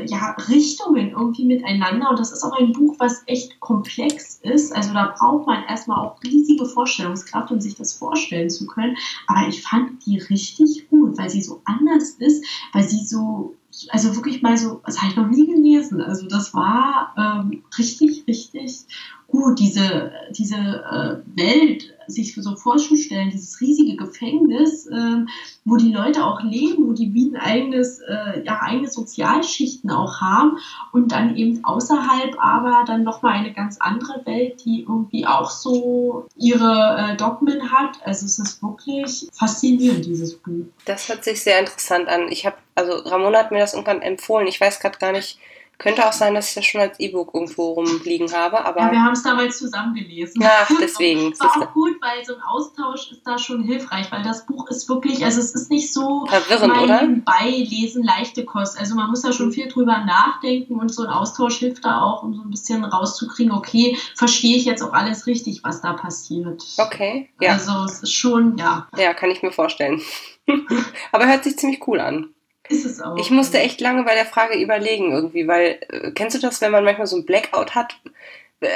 ja, Richtungen irgendwie miteinander. Und das ist auch ein Buch, was echt komplex ist. Also da braucht man erstmal auch riesige Vorstellungskraft, um sich das vorstellen zu können. Aber ich fand die richtig gut, weil sie so anders ist, weil sie so also wirklich mal so, das habe ich noch nie gelesen. Also das war ähm, richtig, richtig gut, diese, diese äh, Welt sich so vorzustellen, dieses riesige Gefängnis, äh, wo die Leute auch leben, wo die wie ein eigenes, äh, ja, eigene Sozialschichten auch haben und dann eben außerhalb aber dann nochmal eine ganz andere Welt, die irgendwie auch so ihre äh, Dogmen hat. Also es ist wirklich faszinierend, dieses Buch. Das hört sich sehr interessant an. Ich habe, also Ramona hat mir das irgendwann empfohlen. Ich weiß gerade gar nicht, könnte auch sein, dass ich das schon als E-Book irgendwo rumliegen habe, aber. Ja, wir haben es damals zusammen gelesen. Ja, deswegen. War auch gut, weil so ein Austausch ist da schon hilfreich, weil das Buch ist wirklich, also es ist nicht so verwirrend, oder? Beilesen, leichte Kost. Also man muss da schon viel drüber nachdenken und so ein Austausch hilft da auch, um so ein bisschen rauszukriegen, okay, verstehe ich jetzt auch alles richtig, was da passiert. Okay, ja. Also es ist schon, ja. Ja, kann ich mir vorstellen. aber hört sich ziemlich cool an. Ist es auch. Ich musste echt lange bei der Frage überlegen irgendwie, weil, äh, kennst du das, wenn man manchmal so ein Blackout hat?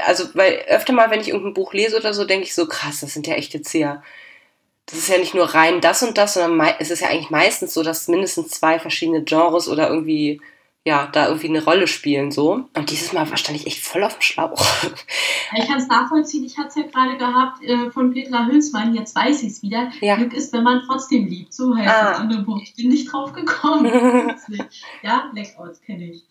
Also, weil öfter mal, wenn ich irgendein Buch lese oder so, denke ich so, krass, das sind ja echt jetzt hier, das ist ja nicht nur rein das und das, sondern es ist ja eigentlich meistens so, dass mindestens zwei verschiedene Genres oder irgendwie ja, da irgendwie eine Rolle spielen so. Und dieses Mal war stand ich echt voll auf dem Schlauch. Ich kann es nachvollziehen. Ich hatte es ja gerade gehabt äh, von Petra Hülsmann. Jetzt weiß ich es wieder. Ja. Glück ist, wenn man trotzdem liebt. So heißt ah. das andere Buch. Ich bin nicht drauf gekommen. ja, Blackouts kenne ich.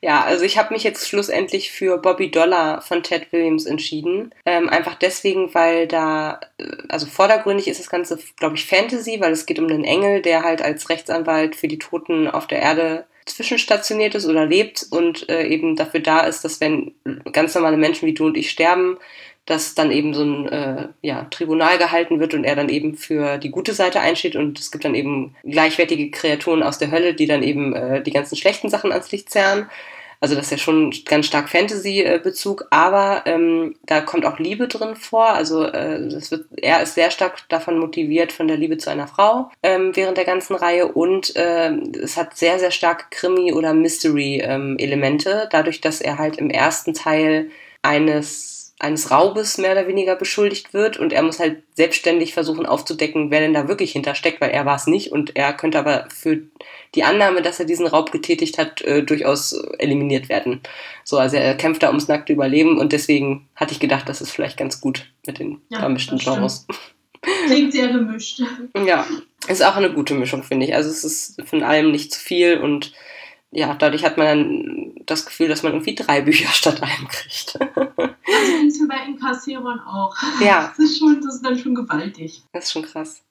Ja, also ich habe mich jetzt schlussendlich für Bobby Dollar von Ted Williams entschieden. Ähm, einfach deswegen, weil da, äh, also vordergründig ist das Ganze, glaube ich, Fantasy, weil es geht um einen Engel, der halt als Rechtsanwalt für die Toten auf der Erde zwischenstationiert ist oder lebt und äh, eben dafür da ist, dass wenn ganz normale Menschen wie du und ich sterben, dass dann eben so ein äh, ja, Tribunal gehalten wird und er dann eben für die gute Seite einsteht und es gibt dann eben gleichwertige Kreaturen aus der Hölle, die dann eben äh, die ganzen schlechten Sachen ans Licht zerren. Also das ist ja schon ganz stark Fantasy-Bezug, aber ähm, da kommt auch Liebe drin vor. Also äh, das wird, er ist sehr stark davon motiviert von der Liebe zu einer Frau ähm, während der ganzen Reihe und äh, es hat sehr, sehr starke Krimi- oder Mystery-Elemente, ähm, dadurch, dass er halt im ersten Teil eines eines Raubes mehr oder weniger beschuldigt wird und er muss halt selbstständig versuchen aufzudecken, wer denn da wirklich hintersteckt, weil er war es nicht und er könnte aber für die Annahme, dass er diesen Raub getätigt hat, äh, durchaus eliminiert werden. So, also er kämpft da ums nackte Überleben und deswegen hatte ich gedacht, das ist vielleicht ganz gut mit den ja, vermischten Genres. Klingt sehr gemischt. Ja, ist auch eine gute Mischung, finde ich. Also es ist von allem nicht zu viel und ja, dadurch hat man dann das Gefühl, dass man irgendwie drei Bücher statt einem kriegt. Also ist mir bei Inkassierern auch. Ja. Das ist, schon, das ist dann schon gewaltig. Das ist schon krass.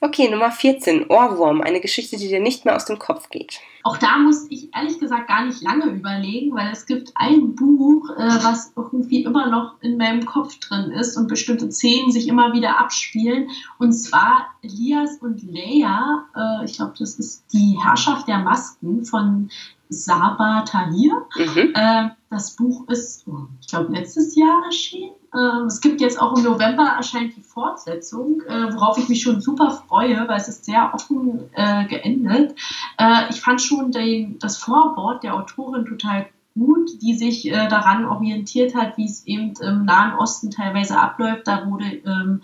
Okay, Nummer 14, Ohrwurm, eine Geschichte, die dir nicht mehr aus dem Kopf geht. Auch da musste ich ehrlich gesagt gar nicht lange überlegen, weil es gibt ein Buch, äh, was irgendwie immer noch in meinem Kopf drin ist und bestimmte Szenen sich immer wieder abspielen. Und zwar Elias und Leia, äh, ich glaube, das ist die Herrschaft der Masken von Saba Tahir. Mhm. Äh, das Buch ist, oh, ich glaube, letztes Jahr erschienen. Ähm, es gibt jetzt auch im November erscheint die Fortsetzung, äh, worauf ich mich schon super freue, weil es ist sehr offen äh, geendet. Äh, ich fand schon den, das Vorwort der Autorin total gut, die sich daran orientiert hat, wie es eben im Nahen Osten teilweise abläuft. Da wurde ähm,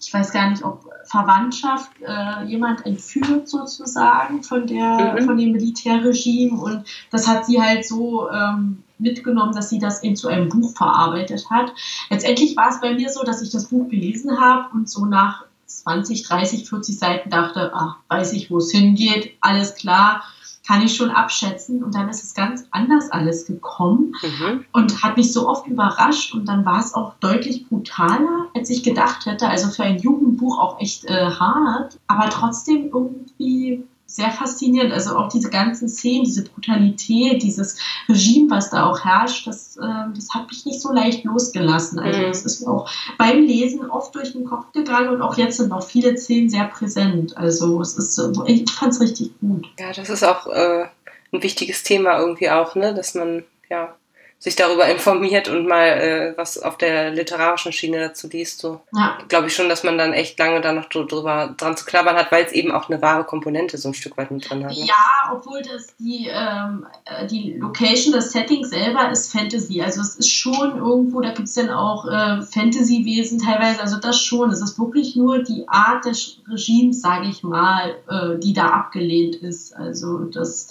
ich weiß gar nicht, ob Verwandtschaft äh, jemand entführt sozusagen von der mhm. von dem Militärregime und das hat sie halt so ähm, mitgenommen, dass sie das eben zu einem Buch verarbeitet hat. Letztendlich war es bei mir so, dass ich das Buch gelesen habe und so nach 20, 30, 40 Seiten dachte, ach, weiß ich, wo es hingeht, alles klar, kann ich schon abschätzen. Und dann ist es ganz anders alles gekommen mhm. und hat mich so oft überrascht. Und dann war es auch deutlich brutaler, als ich gedacht hätte. Also für ein Jugendbuch auch echt äh, hart, aber trotzdem irgendwie sehr faszinierend. Also auch diese ganzen Szenen, diese Brutalität, dieses Regime, was da auch herrscht, das, äh, das hat mich nicht so leicht losgelassen. Also mhm. ist mir auch beim Lesen oft durch den Kopf gegangen und auch jetzt sind noch viele Szenen sehr präsent. Also es ist, ich fand es richtig gut. Ja, das ist auch äh, ein wichtiges Thema irgendwie auch, ne, dass man ja sich darüber informiert und mal äh, was auf der literarischen Schiene dazu liest, so ja. glaube ich schon, dass man dann echt lange da noch drüber dran zu knabbern hat, weil es eben auch eine wahre Komponente so ein Stück weit mit drin hat. Ne? Ja, obwohl das die, ähm, äh, die Location, das Setting selber ist Fantasy. Also es ist schon irgendwo, da gibt es dann auch äh, Fantasy-Wesen teilweise, also das schon. Es ist wirklich nur die Art des Regimes, sage ich mal, äh, die da abgelehnt ist. Also das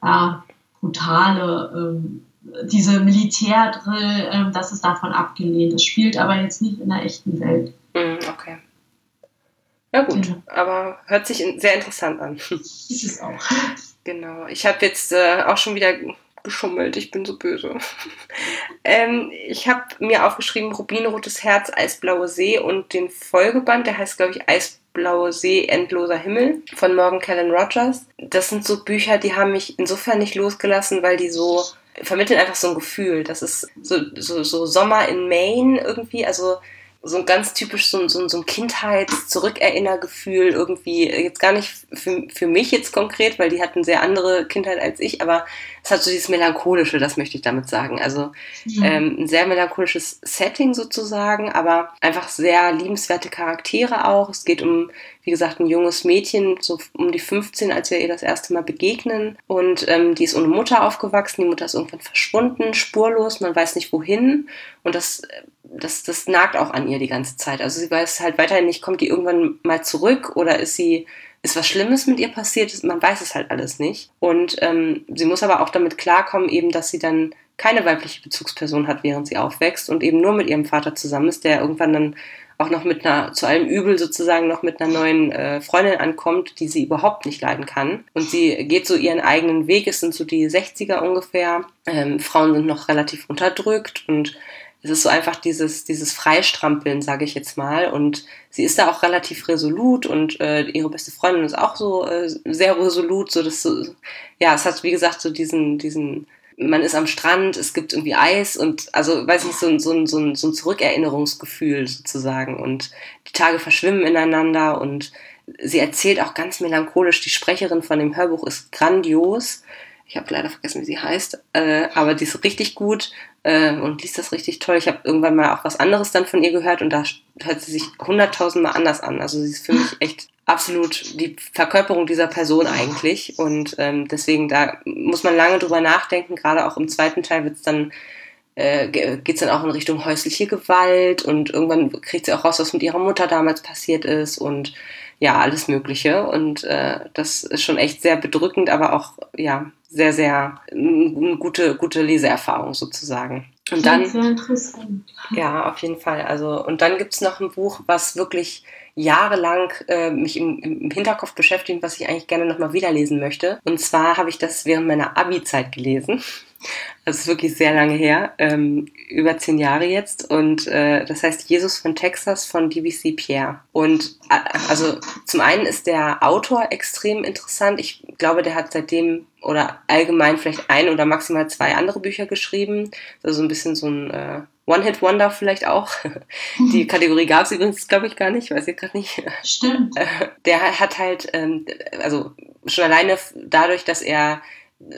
ja, brutale. Ähm, diese Militärdrill, ähm, das ist davon abgelehnt. Das spielt aber jetzt nicht in der echten Welt. Mhm, okay. Ja gut, genau. aber hört sich sehr interessant an. Ist es auch. Genau. Ich habe jetzt äh, auch schon wieder geschummelt. Ich bin so böse. ähm, ich habe mir aufgeschrieben Rubinrotes Herz, Eisblaue See und den Folgeband, der heißt glaube ich Eisblaue See, Endloser Himmel von Morgan Callan Rogers. Das sind so Bücher, die haben mich insofern nicht losgelassen, weil die so vermitteln einfach so ein Gefühl. Das ist so, so, so Sommer in Maine irgendwie, also so ein ganz typisch so, so, so ein Kindheits-Zurückerinnergefühl irgendwie, jetzt gar nicht für, für mich jetzt konkret, weil die hatten sehr andere Kindheit als ich, aber es hat so dieses Melancholische, das möchte ich damit sagen. Also mhm. ähm, ein sehr melancholisches Setting sozusagen, aber einfach sehr liebenswerte Charaktere auch. Es geht um, wie gesagt, ein junges Mädchen, so um die 15, als wir ihr das erste Mal begegnen. Und ähm, die ist ohne Mutter aufgewachsen. Die Mutter ist irgendwann verschwunden, spurlos, man weiß nicht wohin. Und das das, das nagt auch an ihr die ganze Zeit. Also sie weiß halt weiterhin nicht, kommt die irgendwann mal zurück oder ist sie, ist was Schlimmes mit ihr passiert? Man weiß es halt alles nicht. Und ähm, sie muss aber auch damit klarkommen, eben, dass sie dann keine weibliche Bezugsperson hat, während sie aufwächst und eben nur mit ihrem Vater zusammen ist, der irgendwann dann auch noch mit einer, zu allem Übel sozusagen noch mit einer neuen äh, Freundin ankommt, die sie überhaupt nicht leiden kann. Und sie geht so ihren eigenen Weg, es sind so die 60er ungefähr. Ähm, Frauen sind noch relativ unterdrückt und es ist so einfach dieses, dieses Freistrampeln, sage ich jetzt mal. Und sie ist da auch relativ resolut und äh, ihre beste Freundin ist auch so äh, sehr resolut. So dass so, ja, es hat wie gesagt so diesen, diesen, man ist am Strand, es gibt irgendwie Eis und also weiß nicht, so so so so ein Zurückerinnerungsgefühl sozusagen. Und die Tage verschwimmen ineinander und sie erzählt auch ganz melancholisch. Die Sprecherin von dem Hörbuch ist grandios ich habe leider vergessen, wie sie heißt, äh, aber die ist richtig gut äh, und liest das richtig toll. Ich habe irgendwann mal auch was anderes dann von ihr gehört und da hört sie sich hunderttausendmal anders an. Also sie ist für mich echt absolut die Verkörperung dieser Person eigentlich und ähm, deswegen da muss man lange drüber nachdenken. Gerade auch im zweiten Teil wird es dann äh, geht es dann auch in Richtung häusliche Gewalt und irgendwann kriegt sie auch raus, was mit ihrer Mutter damals passiert ist und ja, alles Mögliche. Und äh, das ist schon echt sehr bedrückend, aber auch ja, sehr, sehr eine gute, gute Leseerfahrung sozusagen. Und dann, sehr interessant. Ja, auf jeden Fall. Also, und dann gibt es noch ein Buch, was wirklich jahrelang äh, mich im, im, Hinterkopf beschäftigt, was ich eigentlich gerne nochmal wieder lesen möchte. Und zwar habe ich das während meiner Abi-Zeit gelesen. Das ist wirklich sehr lange her, ähm, über zehn Jahre jetzt. Und äh, das heißt Jesus von Texas von DBC Pierre. Und äh, also zum einen ist der Autor extrem interessant. Ich glaube, der hat seitdem oder allgemein vielleicht ein oder maximal zwei andere Bücher geschrieben. Also ein bisschen so ein äh, One-Hit-Wonder vielleicht auch. Die Kategorie gab es übrigens, glaube ich, gar nicht, weiß ich gerade nicht. Stimmt. Der hat halt, ähm, also schon alleine dadurch, dass er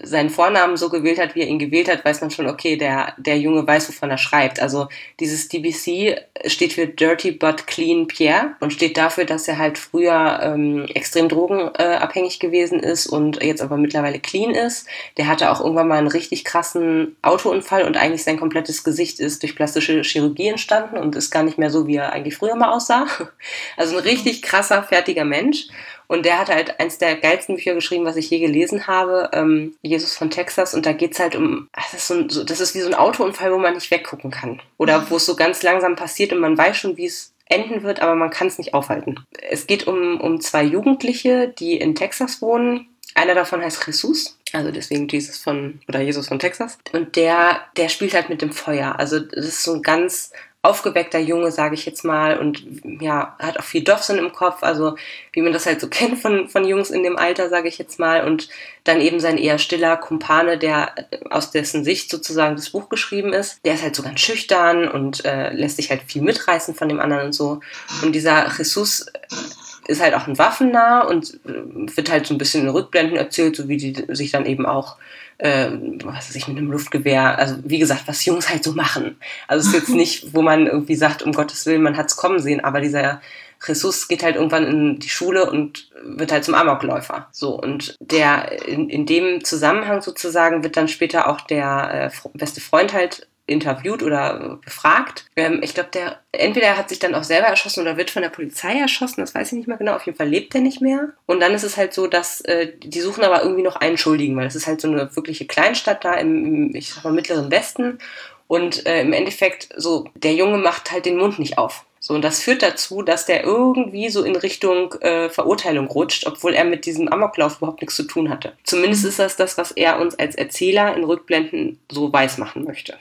seinen Vornamen so gewählt hat, wie er ihn gewählt hat, weiß man schon, okay, der, der Junge weiß, wovon er schreibt. Also dieses DBC steht für Dirty But Clean Pierre und steht dafür, dass er halt früher ähm, extrem drogenabhängig gewesen ist und jetzt aber mittlerweile clean ist. Der hatte auch irgendwann mal einen richtig krassen Autounfall und eigentlich sein komplettes Gesicht ist durch plastische Chirurgie entstanden und ist gar nicht mehr so, wie er eigentlich früher mal aussah. Also ein richtig krasser, fertiger Mensch. Und der hat halt eins der geilsten Bücher geschrieben, was ich je gelesen habe, ähm, Jesus von Texas. Und da geht's halt um, das ist, so ein, so, das ist wie so ein Autounfall, wo man nicht weggucken kann. Oder wo es so ganz langsam passiert und man weiß schon, wie es enden wird, aber man kann es nicht aufhalten. Es geht um, um zwei Jugendliche, die in Texas wohnen Einer davon heißt Jesus, also deswegen Jesus von oder Jesus von Texas. Und der, der spielt halt mit dem Feuer. Also das ist so ein ganz aufgeweckter Junge, sage ich jetzt mal, und ja, hat auch viel Doffsinn im Kopf, also wie man das halt so kennt von, von Jungs in dem Alter, sage ich jetzt mal, und dann eben sein eher stiller Kumpane, der aus dessen Sicht sozusagen das Buch geschrieben ist, der ist halt so ganz schüchtern und äh, lässt sich halt viel mitreißen von dem anderen und so. Und dieser Jesus ist halt auch ein Waffennah und wird halt so ein bisschen in Rückblenden erzählt, so wie die sich dann eben auch äh, was weiß ich, mit einem Luftgewehr, also wie gesagt, was Jungs halt so machen. Also es ist jetzt nicht, wo man irgendwie sagt, um Gottes Willen, man hat's kommen sehen, aber dieser Jesus geht halt irgendwann in die Schule und wird halt zum Amokläufer. So, und der, in, in dem Zusammenhang sozusagen wird dann später auch der äh, beste Freund halt interviewt oder befragt. Ähm, ich glaube, der entweder hat sich dann auch selber erschossen oder wird von der Polizei erschossen, das weiß ich nicht mehr genau. Auf jeden Fall lebt er nicht mehr. Und dann ist es halt so, dass äh, die suchen aber irgendwie noch einen Schuldigen, weil es ist halt so eine wirkliche Kleinstadt da im, im ich sag mal, mittleren Westen. Und äh, im Endeffekt so, der Junge macht halt den Mund nicht auf. So, und das führt dazu, dass der irgendwie so in Richtung äh, Verurteilung rutscht, obwohl er mit diesem Amoklauf überhaupt nichts zu tun hatte. Zumindest ist das das, was er uns als Erzähler in Rückblenden so weiß machen möchte.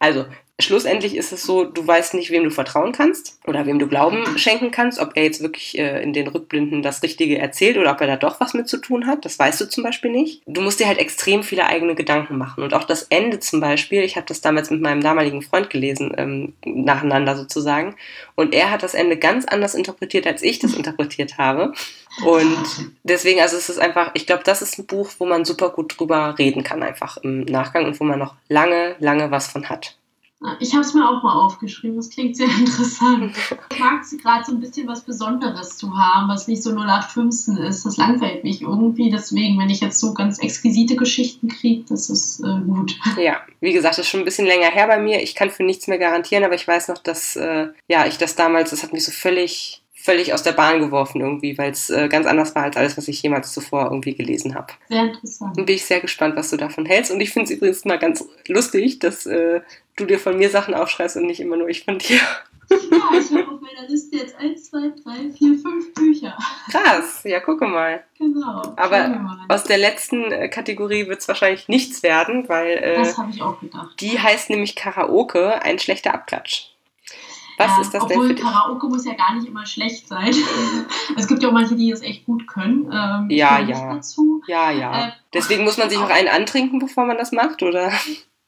Also, schlussendlich ist es so, du weißt nicht, wem du vertrauen kannst oder wem du Glauben schenken kannst, ob er jetzt wirklich äh, in den Rückblinden das Richtige erzählt oder ob er da doch was mit zu tun hat. Das weißt du zum Beispiel nicht. Du musst dir halt extrem viele eigene Gedanken machen. Und auch das Ende zum Beispiel, ich habe das damals mit meinem damaligen Freund gelesen, ähm, nacheinander sozusagen. Und er hat das Ende ganz anders interpretiert, als ich das interpretiert habe. Und deswegen, also es ist einfach, ich glaube, das ist ein Buch, wo man super gut drüber reden kann, einfach im Nachgang und wo man noch lange, lange was von hat. Ich habe es mir auch mal aufgeschrieben. Das klingt sehr interessant. Ich mag es gerade so ein bisschen was Besonderes zu haben, was nicht so 0815 ist. Das langweilt mich irgendwie. Deswegen, wenn ich jetzt so ganz exquisite Geschichten kriege, das ist äh, gut. Ja, wie gesagt, das ist schon ein bisschen länger her bei mir. Ich kann für nichts mehr garantieren, aber ich weiß noch, dass äh, ja ich das damals, das hat mich so völlig völlig aus der Bahn geworfen irgendwie, weil es äh, ganz anders war als alles, was ich jemals zuvor irgendwie gelesen habe. Sehr interessant. Und bin ich sehr gespannt, was du davon hältst. Und ich finde es übrigens mal ganz lustig, dass äh, du dir von mir Sachen aufschreibst und nicht immer nur ich von dir. Ja, ich habe auf meiner Liste jetzt 1, 2, 3, 4, 5 Bücher. Krass, ja, gucke mal. Genau. Aber aus der letzten äh, Kategorie wird es wahrscheinlich nichts werden, weil. Äh, das habe ich auch gedacht. Die heißt nämlich Karaoke, ein schlechter Abklatsch. Was ja, ist das obwohl denn für dich? Karaoke muss ja gar nicht immer schlecht sein. es gibt ja auch manche, die das echt gut können. Ähm, ja, ja. Dazu. Ja, ja. Äh, Deswegen muss man sich auch einen antrinken, bevor man das macht, oder?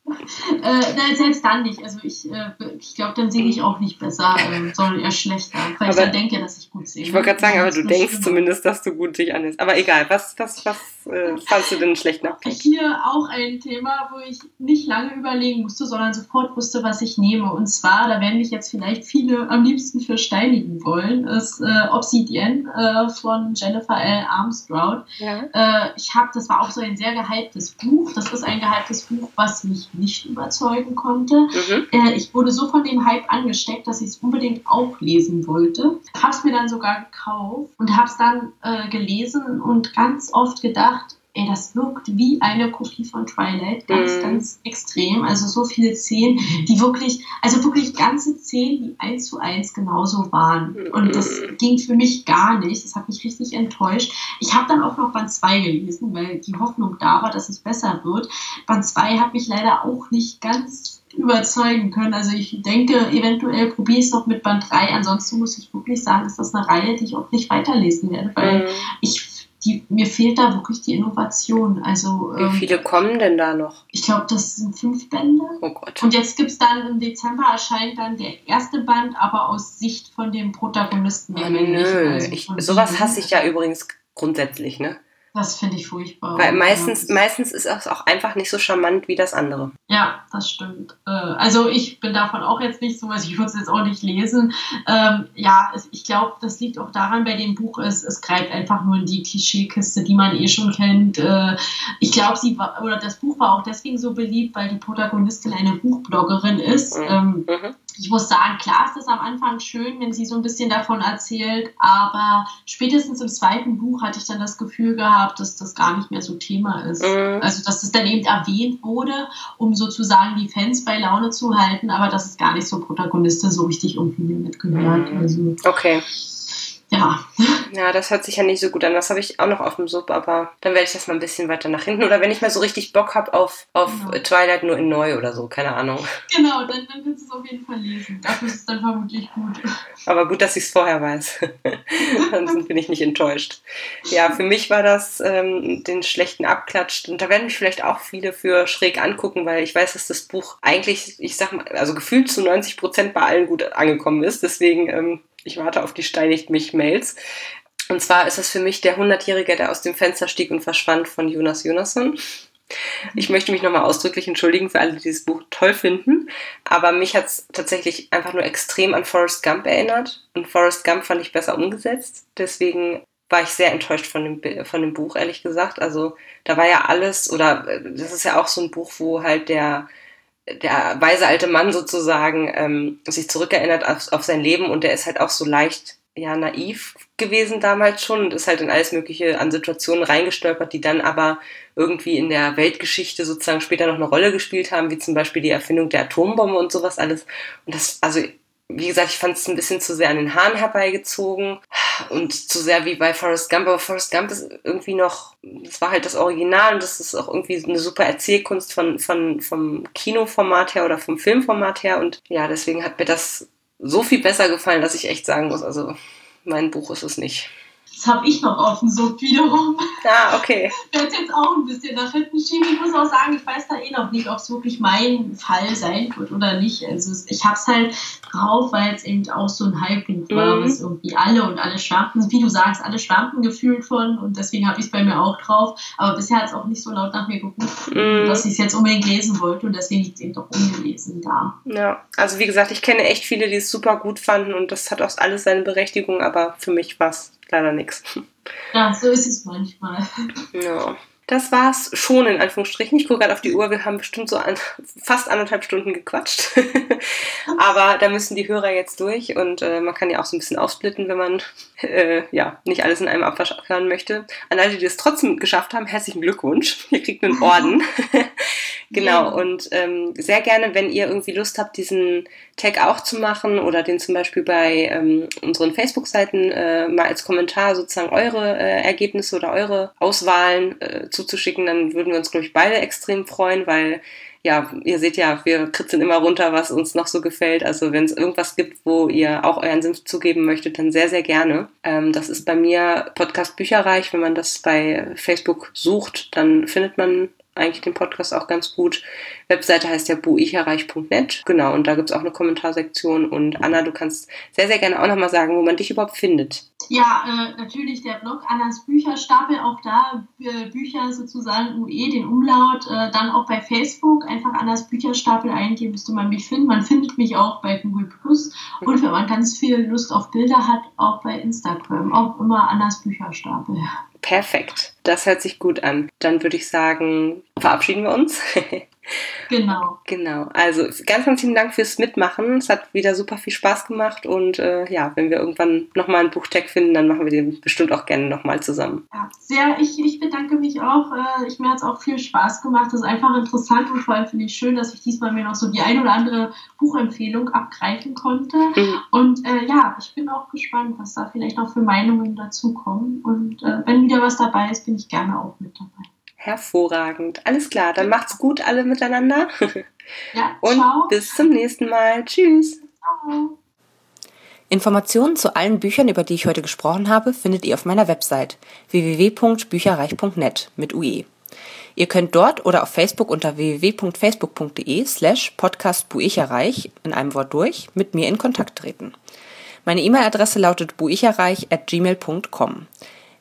Äh, nein, selbst dann nicht. Also ich, äh, ich glaube, dann singe ich auch nicht besser, äh, sondern eher schlechter. Weil aber ich dann denke, dass ich gut singe. Ich wollte gerade sagen, aber du denkst schlimmer. zumindest, dass du gut dich anhörst. Aber egal, was, was, was äh, fandst du denn schlecht nach? Hier auch ein Thema, wo ich nicht lange überlegen musste, sondern sofort wusste, was ich nehme. Und zwar, da werden mich jetzt vielleicht viele am liebsten für steinigen wollen, ist äh, Obsidian äh, von Jennifer L. Armstrong. Ja. Äh, ich habe, das war auch so ein sehr gehyptes Buch. Das ist ein gehyptes Buch, was mich nicht überzeugen konnte. Mhm. Äh, ich wurde so von dem Hype angesteckt, dass ich es unbedingt auch lesen wollte. Habe es mir dann sogar gekauft und habe es dann äh, gelesen und ganz oft gedacht, ey, das wirkt wie eine Kopie von Twilight, ganz, mm. ganz extrem. Also so viele Szenen, die wirklich, also wirklich ganze Szenen, die eins zu eins genauso waren. Und das mhm. ging für mich gar nicht. Das hat mich richtig enttäuscht. Ich habe dann auch noch Band 2 gelesen, weil die Hoffnung da war, dass es besser wird. Band 2 hat mich leider auch nicht ganz überzeugen können. Also ich denke, eventuell probiere ich es noch mit Band 3. Ansonsten muss ich wirklich sagen, ist das eine Reihe, die ich auch nicht weiterlesen werde, weil mm. ich die, mir fehlt da wirklich die Innovation. Also, Wie ähm, viele kommen denn da noch? Ich glaube, das sind fünf Bände. Oh Gott. Und jetzt gibt es dann im Dezember erscheint dann der erste Band, aber aus Sicht von dem Protagonisten. Oh, nö, also ich, sowas hasse ich ja übrigens grundsätzlich, ne? Das finde ich furchtbar. Weil meistens, ja. meistens ist es auch einfach nicht so charmant wie das andere. Ja, das stimmt. Äh, also ich bin davon auch jetzt nicht so, also ich würde es jetzt auch nicht lesen. Ähm, ja, ich glaube, das liegt auch daran bei dem Buch, es, es greift einfach nur in die Klischeekiste, die man eh schon kennt. Äh, ich glaube, sie war, oder das Buch war auch deswegen so beliebt, weil die Protagonistin eine Buchbloggerin ist. Mhm. Ähm, mhm ich muss sagen, klar ist es am Anfang schön, wenn sie so ein bisschen davon erzählt, aber spätestens im zweiten Buch hatte ich dann das Gefühl gehabt, dass das gar nicht mehr so Thema ist. Mhm. Also, dass es dann eben erwähnt wurde, um sozusagen die Fans bei Laune zu halten, aber dass es gar nicht so Protagonisten so richtig irgendwie mitgehört. Mhm. Also, okay. Ja, ja. Das hört sich ja nicht so gut an. Das habe ich auch noch auf dem Sub, aber dann werde ich das mal ein bisschen weiter nach hinten. Oder wenn ich mal so richtig Bock habe auf, auf genau. Twilight nur in neu oder so, keine Ahnung. Genau, dann, dann willst du es auf jeden Fall lesen. Dafür ist es dann vermutlich gut. Aber gut, dass ich es vorher weiß. Ansonsten bin ich nicht enttäuscht. Ja, für mich war das ähm, den schlechten Abklatsch. Und da werden mich vielleicht auch viele für schräg angucken, weil ich weiß, dass das Buch eigentlich, ich sag mal, also gefühlt zu 90 Prozent bei allen gut angekommen ist. Deswegen ähm, ich warte auf die Steinigt mich Mails. Und zwar ist es für mich der 100-Jährige, der aus dem Fenster stieg und verschwand von Jonas Jonasson. Ich möchte mich nochmal ausdrücklich entschuldigen für alle, die dieses Buch toll finden. Aber mich hat es tatsächlich einfach nur extrem an Forrest Gump erinnert. Und Forrest Gump fand ich besser umgesetzt. Deswegen war ich sehr enttäuscht von dem, von dem Buch, ehrlich gesagt. Also da war ja alles, oder äh, das ist ja auch so ein Buch, wo halt der der weise alte Mann sozusagen ähm, sich zurückerinnert auf, auf sein Leben und der ist halt auch so leicht ja naiv gewesen damals schon und ist halt in alles Mögliche an Situationen reingestolpert, die dann aber irgendwie in der Weltgeschichte sozusagen später noch eine Rolle gespielt haben, wie zum Beispiel die Erfindung der Atombombe und sowas alles. Und das, also wie gesagt, ich fand es ein bisschen zu sehr an den Haaren herbeigezogen und zu sehr wie bei Forrest Gump. Aber Forrest Gump ist irgendwie noch, das war halt das Original und das ist auch irgendwie eine super Erzählkunst von, von, vom Kinoformat her oder vom Filmformat her. Und ja, deswegen hat mir das so viel besser gefallen, dass ich echt sagen muss, also mein Buch ist es nicht. Das habe ich noch offen, so wiederum. Ah, okay. Ich werde jetzt auch ein bisschen nach hinten schieben. Ich muss auch sagen, ich weiß da eh noch nicht, ob es wirklich mein Fall sein wird oder nicht. Also ich habe es halt drauf, weil es eben auch so ein Hype war, mhm. was irgendwie alle und alle schwärmten, wie du sagst, alle schwärmten gefühlt von und deswegen habe ich es bei mir auch drauf. Aber bisher hat es auch nicht so laut nach mir geguckt, mhm. dass ich es jetzt unbedingt lesen wollte und deswegen liegt es eben doch ungelesen da. Ja, also wie gesagt, ich kenne echt viele, die es super gut fanden und das hat auch alles seine Berechtigung, aber für mich war es leider nichts. Ja, so ist es manchmal. Ja. Das war's schon in Anführungsstrichen. Ich gucke gerade auf die Uhr, wir haben bestimmt so an, fast anderthalb Stunden gequatscht. Aber da müssen die Hörer jetzt durch und äh, man kann ja auch so ein bisschen aufsplitten, wenn man äh, ja nicht alles in einem Abwasch hören möchte. An alle, die es trotzdem geschafft haben, herzlichen Glückwunsch. Ihr kriegt einen Orden. genau, und ähm, sehr gerne, wenn ihr irgendwie Lust habt, diesen Tag auch zu machen oder den zum Beispiel bei ähm, unseren Facebook-Seiten äh, mal als Kommentar sozusagen eure äh, Ergebnisse oder eure Auswahlen äh, zuzuschicken, dann würden wir uns, glaube ich, beide extrem freuen, weil ja, ihr seht ja, wir kritzeln immer runter, was uns noch so gefällt. Also wenn es irgendwas gibt, wo ihr auch euren Sinn zugeben möchtet, dann sehr, sehr gerne. Ähm, das ist bei mir Podcast Bücherreich. Wenn man das bei Facebook sucht, dann findet man eigentlich den Podcast auch ganz gut. Webseite heißt ja buicherreich.net. Genau, und da gibt es auch eine Kommentarsektion. Und Anna, du kannst sehr, sehr gerne auch nochmal sagen, wo man dich überhaupt findet. Ja, äh, natürlich der Blog Annas Bücherstapel, auch da äh, Bücher sozusagen UE, den Umlaut, äh, dann auch bei Facebook einfach Annas Bücherstapel eingeben, müsste man mich finden. Man findet mich auch bei Google Plus und wenn man ganz viel Lust auf Bilder hat, auch bei Instagram, auch immer Annas Bücherstapel. Perfekt, das hört sich gut an. Dann würde ich sagen, verabschieden wir uns. Genau. Genau. Also ganz, ganz vielen Dank fürs Mitmachen. Es hat wieder super viel Spaß gemacht und äh, ja, wenn wir irgendwann nochmal einen Buchtag finden, dann machen wir den bestimmt auch gerne nochmal zusammen. Ja, sehr. Ich, ich bedanke mich auch. Äh, ich, mir hat es auch viel Spaß gemacht. Das ist einfach interessant und vor allem finde ich schön, dass ich diesmal mir noch so die ein oder andere Buchempfehlung abgreifen konnte. Mhm. Und äh, ja, ich bin auch gespannt, was da vielleicht noch für Meinungen dazukommen. Und äh, wenn wieder was dabei ist, bin ich gerne auch mit dabei. Hervorragend. Alles klar, dann macht's gut alle miteinander. Ja, Und ciao. bis zum nächsten Mal. Tschüss. Ciao. Informationen zu allen Büchern, über die ich heute gesprochen habe, findet ihr auf meiner Website www.bücherreich.net mit UE. Ihr könnt dort oder auf Facebook unter www.facebook.de slash podcastbuicherreich in einem Wort durch mit mir in Kontakt treten. Meine E-Mail-Adresse lautet buicherreich at gmail.com.